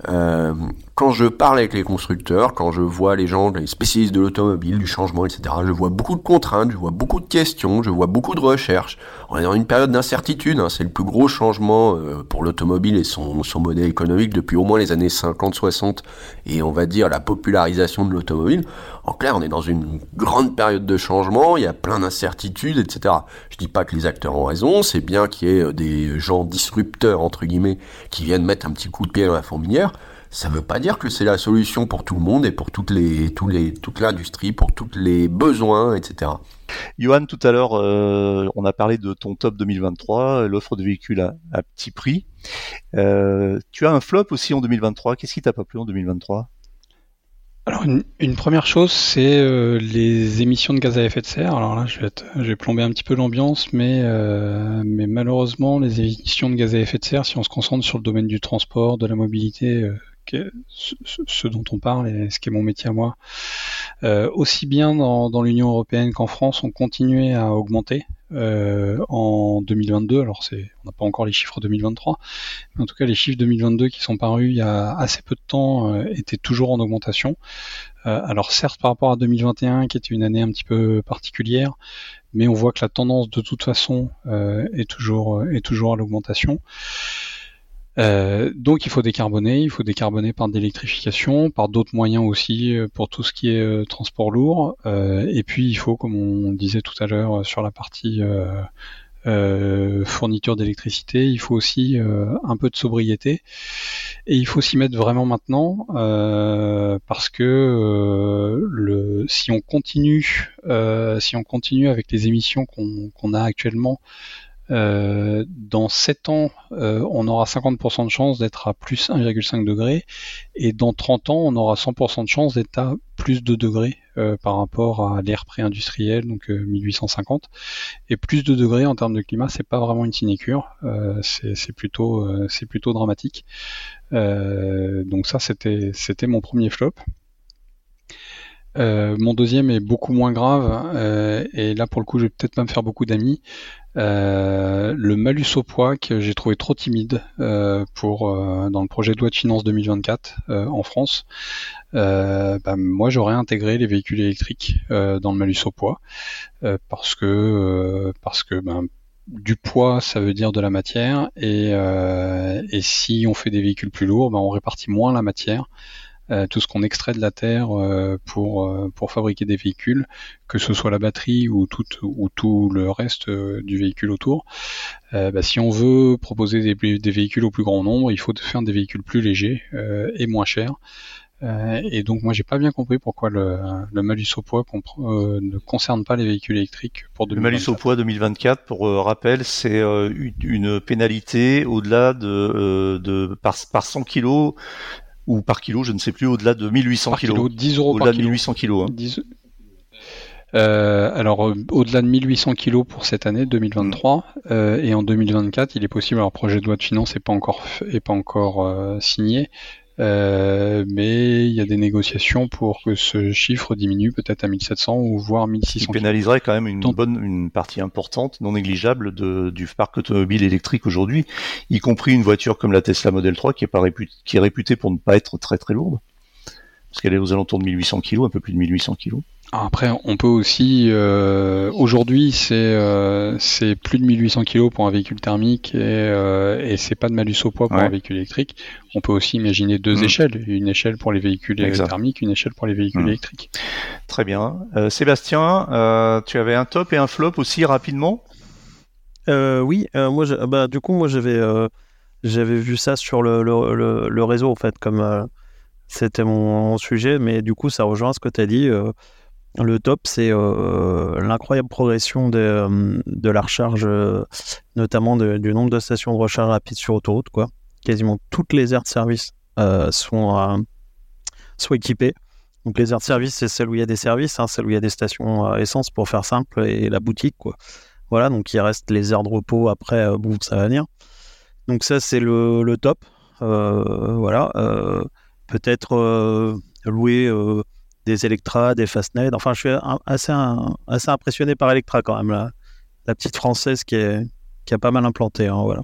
Euh, quand je parle avec les constructeurs, quand je vois les gens, les spécialistes de l'automobile, du changement, etc., je vois beaucoup de contraintes, je vois beaucoup de questions, je vois beaucoup de recherches. On est dans une période d'incertitude, hein, c'est le plus gros changement euh, pour l'automobile et son, son modèle économique depuis au moins les années 50-60 et on va dire la popularisation de l'automobile. En clair, on est dans une grande période de changement, il y a plein d'incertitudes, etc. Je dis pas que les acteurs ont raison, c'est bien qu'il y ait des gens disrupteurs, entre guillemets, qui viennent mettre un petit coup de pied dans la fourmilière. Ça ne veut pas dire que c'est la solution pour tout le monde et pour toutes les, tous les, toute l'industrie, pour tous les besoins, etc. Johan, tout à l'heure, euh, on a parlé de ton top 2023, l'offre de véhicules à, petit prix. Euh, tu as un flop aussi en 2023. Qu'est-ce qui t'a pas plu en 2023 alors une, première chose, c'est euh, les émissions de gaz à effet de serre. Alors là, je vais, je vais plomber un petit peu l'ambiance, mais, euh, mais malheureusement, les émissions de gaz à effet de serre, si on se concentre sur le domaine du transport, de la mobilité, euh, ce, dont on parle et ce qui est mon métier à moi, euh, aussi bien dans, dans l'Union européenne qu'en France, ont continué à augmenter. Euh, en 2022. Alors c'est, on n'a pas encore les chiffres 2023, mais en tout cas les chiffres 2022 qui sont parus il y a assez peu de temps euh, étaient toujours en augmentation. Euh, alors certes par rapport à 2021 qui était une année un petit peu particulière, mais on voit que la tendance de toute façon est toujours est toujours à l'augmentation. Euh, donc il faut décarboner, il faut décarboner par de l'électrification, par d'autres moyens aussi euh, pour tout ce qui est euh, transport lourd. et puis il faut, comme on disait tout à l'heure sur la partie fourniture d'électricité, il faut aussi un peu de sobriété. Et il faut s'y mettre vraiment maintenant parce que le, si on continue, si on continue avec les émissions qu'on a actuellement, euh, dans 7 ans, euh, on aura 50% de chance d'être à plus 1,5 degré, et dans 30 ans, on aura 100% de chance d'être à plus de degrés euh, par rapport à l'ère pré-industrielle, donc 1850. Et plus de degrés en termes de climat, c'est pas vraiment une sinécure, c'est plutôt, c'est plutôt dramatique. donc ça, c'était mon premier flop. Mon deuxième est beaucoup moins grave, et là pour le coup je vais peut-être pas me faire beaucoup d'amis. Euh, le malus au poids que j'ai trouvé trop timide euh, pour euh, dans le projet de loi de finances 2024 en France. Bah, moi, j'aurais intégré les véhicules électriques dans le malus au poids parce que parce que ben, du poids, ça veut dire de la matière, et, et si on fait des véhicules plus lourds, ben, on répartit moins la matière. Euh, tout ce qu'on extrait de la terre euh, pour euh, pour fabriquer des véhicules, que ce soit la batterie ou tout ou tout le reste du véhicule autour. Bah, si on veut proposer des, des, véhicules au plus grand nombre, il faut faire des véhicules plus légers et moins chers. et donc moi j'ai pas bien compris pourquoi le, le malus au poids ne concerne pas les véhicules électriques pour 2024. Le malus au poids 2024, pour rappel, c'est une pénalité au-delà de, de par, par 100 kilos ou par kilo, je ne sais plus, au-delà de 1800 par kilo, 10 euros au-delà de 1800 kilos. Hein. Euh, alors euh, au-delà de 1800 kilos pour cette année 2023 mm. euh, et en 2024 il est possible alors projet de loi de finances n'est pas encore est pas encore euh, signé euh, mais il y a des négociations pour que ce chiffre diminue peut-être à 1700 ou voire 1600. Qui pénaliserait quand même une bonne, une partie importante, non négligeable de, du parc automobile électrique aujourd'hui, y compris une voiture comme la Tesla Model 3 qui est, pas qui est réputée pour ne pas être très très lourde, parce qu'elle est aux alentours de 1800 kg, un peu plus de 1800 kg. Après, on peut aussi, euh, aujourd'hui, c'est euh, c'est plus de 1800 kg pour un véhicule thermique et, euh, et c'est pas de malus au poids pour un véhicule électrique. On peut aussi imaginer deux mm. échelles, une échelle pour les véhicules thermiques, une échelle pour les véhicules mm. électriques. Très bien. Euh, Sébastien, euh, tu avais un top et un flop aussi rapidement? Oui, moi, bah, du coup, moi j'avais j'avais vu ça sur le, le, le, réseau, en fait, comme euh, c'était mon, sujet, mais du coup, ça rejoint ce que tu as dit. Euh, le top, c'est euh, l'incroyable progression de, de, la recharge, notamment du nombre de stations de recharge rapide sur autoroute. Quasiment toutes les aires de service sont, équipées. Donc les aires de service, c'est celles où il y a des services, hein, celles où il y a des stations essence pour faire simple, et la boutique. Voilà, donc il reste les aires de repos après, ça va venir. Donc ça, c'est le, top. Euh, voilà. Euh, peut-être euh, louer des Electra, des Fastnet. Enfin, je suis assez, assez impressionné par Electra quand même, la, la petite française qui, est, qui a pas mal implanté. Hein, voilà.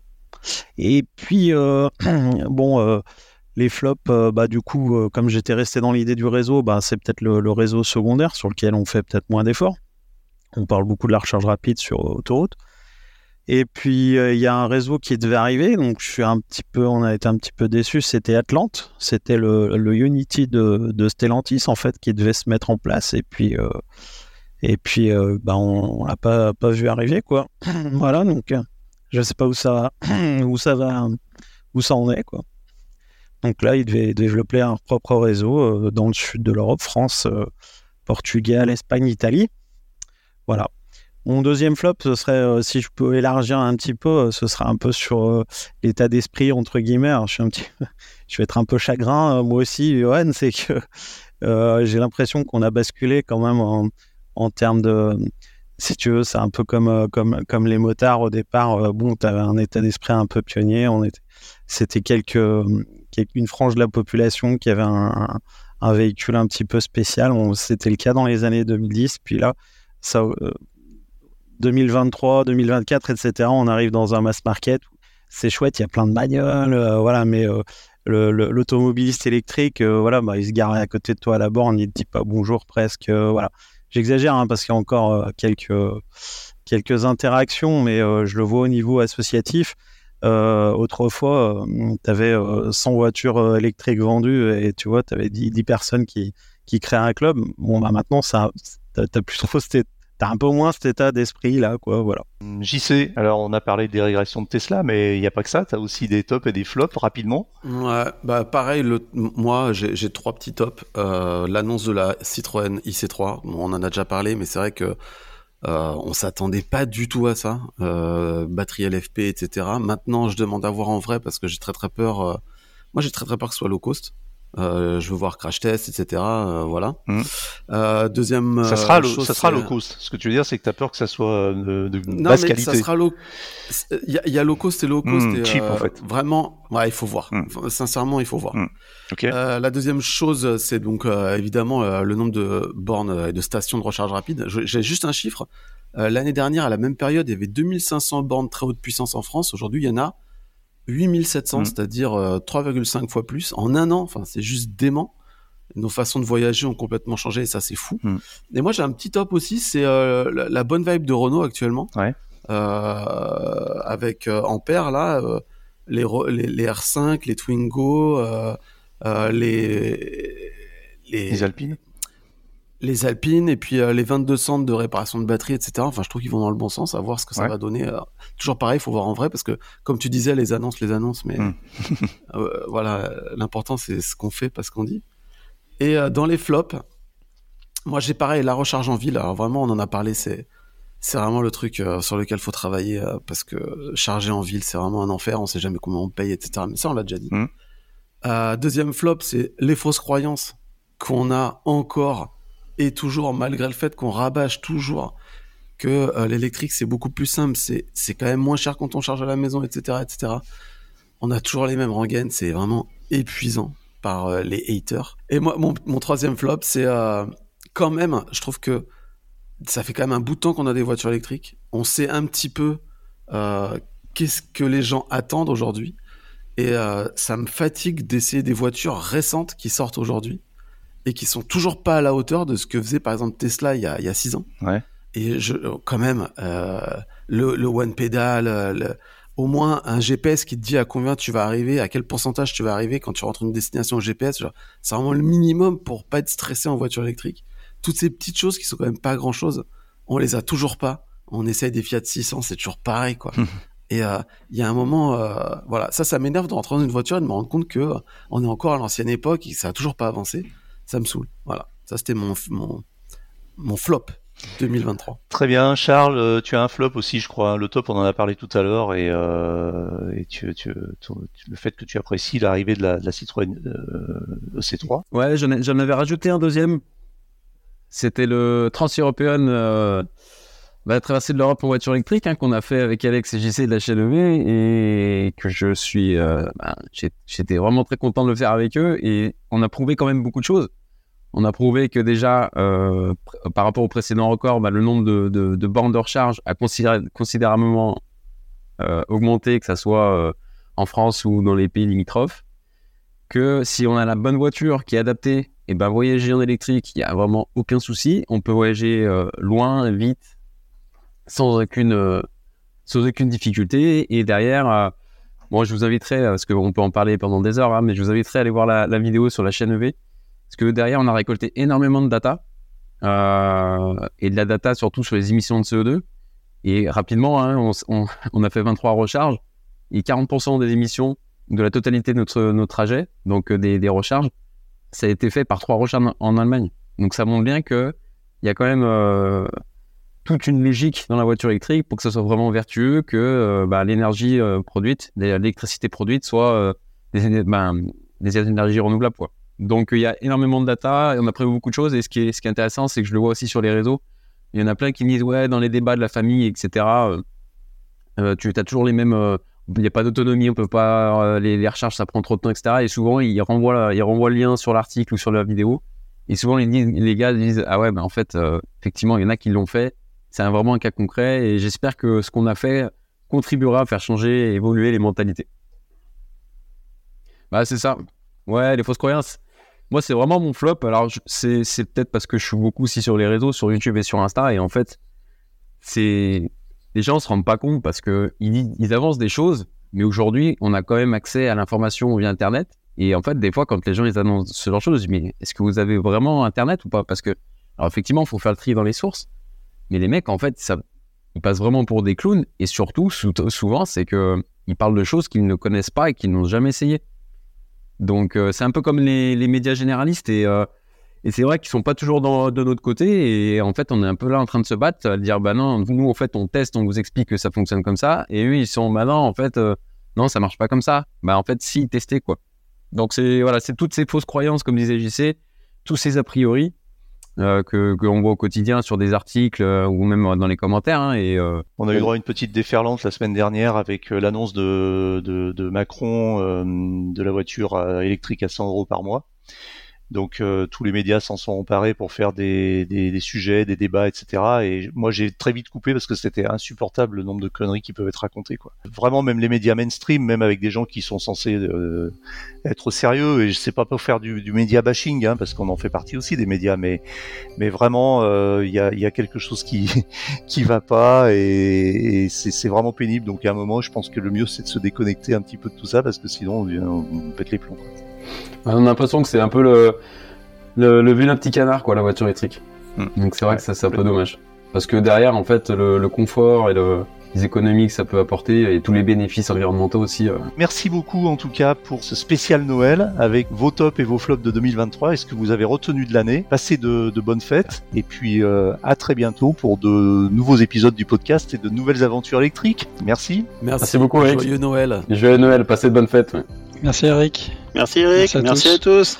Et puis, bon, les flops, bah, du coup, comme j'étais resté dans l'idée du réseau, bah, c'est peut-être le, le, réseau secondaire sur lequel on fait peut-être moins d'efforts. On parle beaucoup de la recharge rapide sur autoroute. Et puis euh, il y a un réseau qui devait arriver, donc je suis un petit peu, on a été un petit peu déçus. C'était Atlante, c'était le, Unity de, Stellantis en fait qui devait se mettre en place. Et puis euh, et puis euh, bah, on, l'a pas pas vu arriver quoi. voilà donc je sais pas où ça va, où ça va, où ça en est quoi. Donc là, il devait développer un propre réseau dans le sud de l'Europe, France, Portugal, Espagne, Italie. Voilà. Mon deuxième flop, ce serait, euh, si je peux élargir un petit peu, euh, ce serait un peu sur euh, l'état d'esprit, entre guillemets. je, vais être un peu chagrin, moi aussi, Johan, c'est que j'ai l'impression qu'on a basculé quand même en, termes de. Si tu veux, c'est un peu comme, les motards au départ. bon, tu avais un état d'esprit un peu pionnier. On était, c'était quelques, quelques, une frange de la population qui avait un, un véhicule un petit peu spécial. C'était le cas dans les années 2010. Puis là, ça, 2023, 2024, etc. On arrive dans un mass market. C'est chouette, il y a plein de bagnoles, euh, voilà, mais euh, l'automobiliste électrique, euh, voilà, bah, il se gare à côté de toi à la borne, il te dit pas bonjour presque, voilà. J'exagère hein, parce qu'il y a encore quelques, quelques interactions, mais je le vois au niveau associatif. autrefois, tu avais 100 voitures électriques vendues et tu vois, tu avais 10, 10, personnes qui, qui créaient un club. Bon, bah maintenant, ça, t'as plus trop cette, t'as un peu moins cet état d'esprit là, quoi, voilà. JC, alors on a parlé des régressions de Tesla, mais il n'y a pas que ça, t'as aussi des tops et des flops rapidement. Ouais, bah pareil, le, moi j'ai trois petits tops. Euh, L'annonce de la Citroën IC3, on en a déjà parlé, mais c'est vrai que euh, on s'attendait pas du tout à ça. Euh, batterie LFP, etc. Maintenant, je demande à voir en vrai parce que j'ai très très peur. Euh, moi, j'ai très très peur que ce soit low cost. Euh, je veux voir crash test, etc. Euh, voilà. Mmh. Euh, deuxième. Ça sera, chose, ça sera low cost. Ce que tu veux dire, c'est que tu as peur que ça soit de, de non, basse mais qualité. Ça sera low. Il y, a, y a low cost et low cost. Mmh, et, cheap en fait. Vraiment, ouais, il faut voir. Mmh. Sincèrement, il faut voir. Okay. la deuxième chose, c'est donc évidemment le nombre de bornes et de stations de recharge rapide. J'ai juste un chiffre. L'année dernière, à la même période, il y avait 2500 bornes très haute puissance en France. Aujourd'hui, il y en a 8700, mmh. c'est-à-dire 3,5 euh, fois plus en un an. Enfin, c'est juste dément. Nos façons de voyager ont complètement changé et ça, c'est fou. Mmh. Et moi, j'ai un petit top aussi, c'est euh, la, bonne vibe de Renault actuellement. Ouais. Euh, avec Ampère, là, les, les, les, R5, les Twingo, les, les, les Alpines les Alpines et puis euh, les 22 centres de réparation de batterie, etc. Enfin, je trouve qu'ils vont dans le bon sens, à voir ce que ça va donner. Euh, toujours pareil, il faut voir en vrai, parce que comme tu disais, les annonces, les annonces, mais hmm. euh, voilà, l'important c'est ce qu'on fait, pas ce qu'on dit. Et dans les flops, moi j'ai pareil, la recharge en ville. Alors vraiment, on en a parlé, c'est c'est vraiment le truc sur lequel faut travailler, parce que charger en ville, c'est vraiment un enfer. On sait jamais combien on paye, etc. Mais ça, on l'a déjà dit. Hmm. deuxième flop, c'est les fausses croyances qu'on a encore et toujours, malgré le fait qu'on rabâche toujours que euh, l'électrique c'est beaucoup plus simple, c'est c'est quand même moins cher quand on charge à la maison, etc., etc. On a toujours les mêmes rengaines, c'est vraiment épuisant par euh, les haters. Et moi, mon, troisième flop, c'est euh, quand même, je trouve que ça fait quand même un bout de temps qu'on a des voitures électriques. On sait un petit peu qu'est-ce que les gens attendent aujourd'hui. Et ça me fatigue d'essayer des voitures récentes qui sortent aujourd'hui et qui sont toujours pas à la hauteur de ce que faisait par exemple Tesla il y a, il y a six ans. Ouais. Et je, quand même, euh, le, le one pedal, euh, le, au moins un GPS qui te dit à combien tu vas arriver, à quel pourcentage tu vas arriver quand tu rentres une destination au GPS. C'est vraiment le minimum pour pas être stressé en voiture électrique. Toutes ces petites choses qui sont quand même pas grand chose, on les a toujours pas. On essaye des Fiat 600, c'est toujours pareil, quoi. Et euh, il y a un moment, euh, voilà, ça, ça m'énerve de rentrer dans une voiture et de me rendre compte que euh, on est encore à l'ancienne époque et que ça a toujours pas avancé. Ça me saoule. Voilà, ça c'était mon, mon mon flop 2023. Très bien, Charles, euh, tu as un flop aussi, je crois. Le top, on en a parlé tout à l'heure, et, euh, et tu, tu, tu- le fait que tu apprécies l'arrivée de la, de la Citroën euh, EC3. Ouais, j'en ai- j'en avais rajouté un deuxième. C'était le Trans-European euh, bah, traversée de l'Europe en voiture électrique hein, qu'on a fait avec Alex et JC de la HLV et que je suis. euh, bah, j'ai- J'étais vraiment très content de le faire avec eux et on a prouvé quand même beaucoup de choses. On a prouvé que déjà, euh, par rapport au précédent record, bah, le nombre de, de, bornes de recharge a considérablement euh, augmenté, que ça soit euh, en France ou dans les pays limitrophes que si on a la bonne voiture qui est adaptée, et ben voyager en électrique, il n'y a vraiment aucun souci. On peut voyager loin, vite, sans aucune, difficulté. Et derrière, moi je vous inviterai, parce qu'on peut en parler pendant des heures, hein, mais je vous inviterai à aller voir la, la vidéo sur la chaîne EV. Parce que derrière, on a récolté énormément de data. euh, et de la data surtout sur les émissions de CO2. Et rapidement, hein, on, on- on a fait 23 recharges. Et 40% des émissions de la totalité de notre, trajet, donc euh, des, des recharges, ça a été fait par trois recharges en, Allemagne. Donc ça montre bien que il y a quand même euh, toute une logique dans la voiture électrique pour que ça soit vraiment vertueux, que euh, bah, l'énergie euh, produite, l'électricité produite soit des, ben, des énergies renouvelables. Quoi. Donc il y a énormément de data, on a prévu beaucoup de choses, et ce qui est, ce qui est intéressant, c'est que je le vois aussi sur les réseaux. Il y en a plein qui me disent, ouais, dans les débats de la famille, etc., euh, euh, tu as toujours les mêmes... euh, il n'y a pas d'autonomie, on peut pas les, recharges, ça prend trop de temps, etc. Et souvent ils renvoient, ils renvoient le lien sur l'article ou sur la vidéo. Et souvent les, les gars disent ah ouais, ben en fait effectivement il y en a qui l'ont fait. C'est vraiment un cas concret et j'espère que ce qu'on a fait contribuera à faire changer et évoluer les mentalités. Bah c'est ça. Ouais, les fausses croyances. Moi c'est vraiment mon flop. Alors c'est peut-être parce que je suis beaucoup aussi sur les réseaux, sur YouTube et sur Insta et en fait c'est les gens se rendent pas compte parce que ils, avancent des choses, mais aujourd'hui, on a quand même accès à l'information via Internet. Et en fait, des fois, quand les gens ils annoncent ce genre de choses, je dis, mais est-ce que vous avez vraiment Internet ou pas? Parce que, alors effectivement, il faut faire le tri dans les sources, mais les mecs, en fait, ça, ils passent vraiment pour des clowns. Et surtout, sou- souvent, c'est que ils parlent de choses qu'ils ne connaissent pas et qu'ils n'ont jamais essayé. Donc, euh, c'est un peu comme les, les médias généralistes et euh, et c'est vrai qu'ils sont pas toujours dans, de notre côté. Et en fait, on est un peu là en train de se battre, à dire, bah non, nous, en fait, on teste, on vous explique que ça fonctionne comme ça. Et eux, ils sont, bah non, en fait, euh, non, ça marche pas comme ça. Bah en fait, si, testez, quoi. Donc, c'est voilà, c'est toutes ces fausses croyances, comme disait JC, tous ces a priori euh, que qu'on voit au quotidien sur des articles euh, ou même dans les commentaires. hein, et euh, On a eu droit à une petite déferlante la semaine dernière avec euh, l'annonce de, de, de Macron euh, de la voiture euh, électrique à 100 euros par mois. Donc euh, tous les médias s'en sont emparés pour faire des, des, des sujets, des débats, etc. Et moi j'ai très vite coupé parce que c'était insupportable le nombre de conneries qui peuvent être racontées. Quoi. Vraiment même les médias mainstream, même avec des gens qui sont censés euh, être sérieux, et je sais pas pour faire du, du média bashing, hein, parce qu'on en fait partie aussi des médias, mais mais vraiment euh, il y, a, y a quelque chose qui qui va pas et, et c'est vraiment pénible. Donc à un moment, je pense que le mieux c'est de se déconnecter un petit peu de tout ça parce que sinon on, on pète les plombs. quoi. On a l'impression que c'est un peu le, le, le vilain petit canard, quoi, la voiture électrique. Hmm. Donc c'est vrai Ouais, que ça, c'est un peu dommage. Parce que derrière, en fait, le, le confort et le, les économies que ça peut apporter et tous les bénéfices environnementaux aussi. euh, Merci beaucoup en tout cas pour ce spécial Noël avec vos tops et vos flops de 2023 et ce que vous avez retenu de l'année. Passez de, de bonnes fêtes et puis euh, à très bientôt pour de nouveaux épisodes du podcast et de nouvelles aventures électriques. Merci. Merci, Merci beaucoup, Eric. Joyeux Noël. Joyeux Noël, passez de bonnes fêtes. ouais. Merci Eric. Merci Eric, merci à, tous.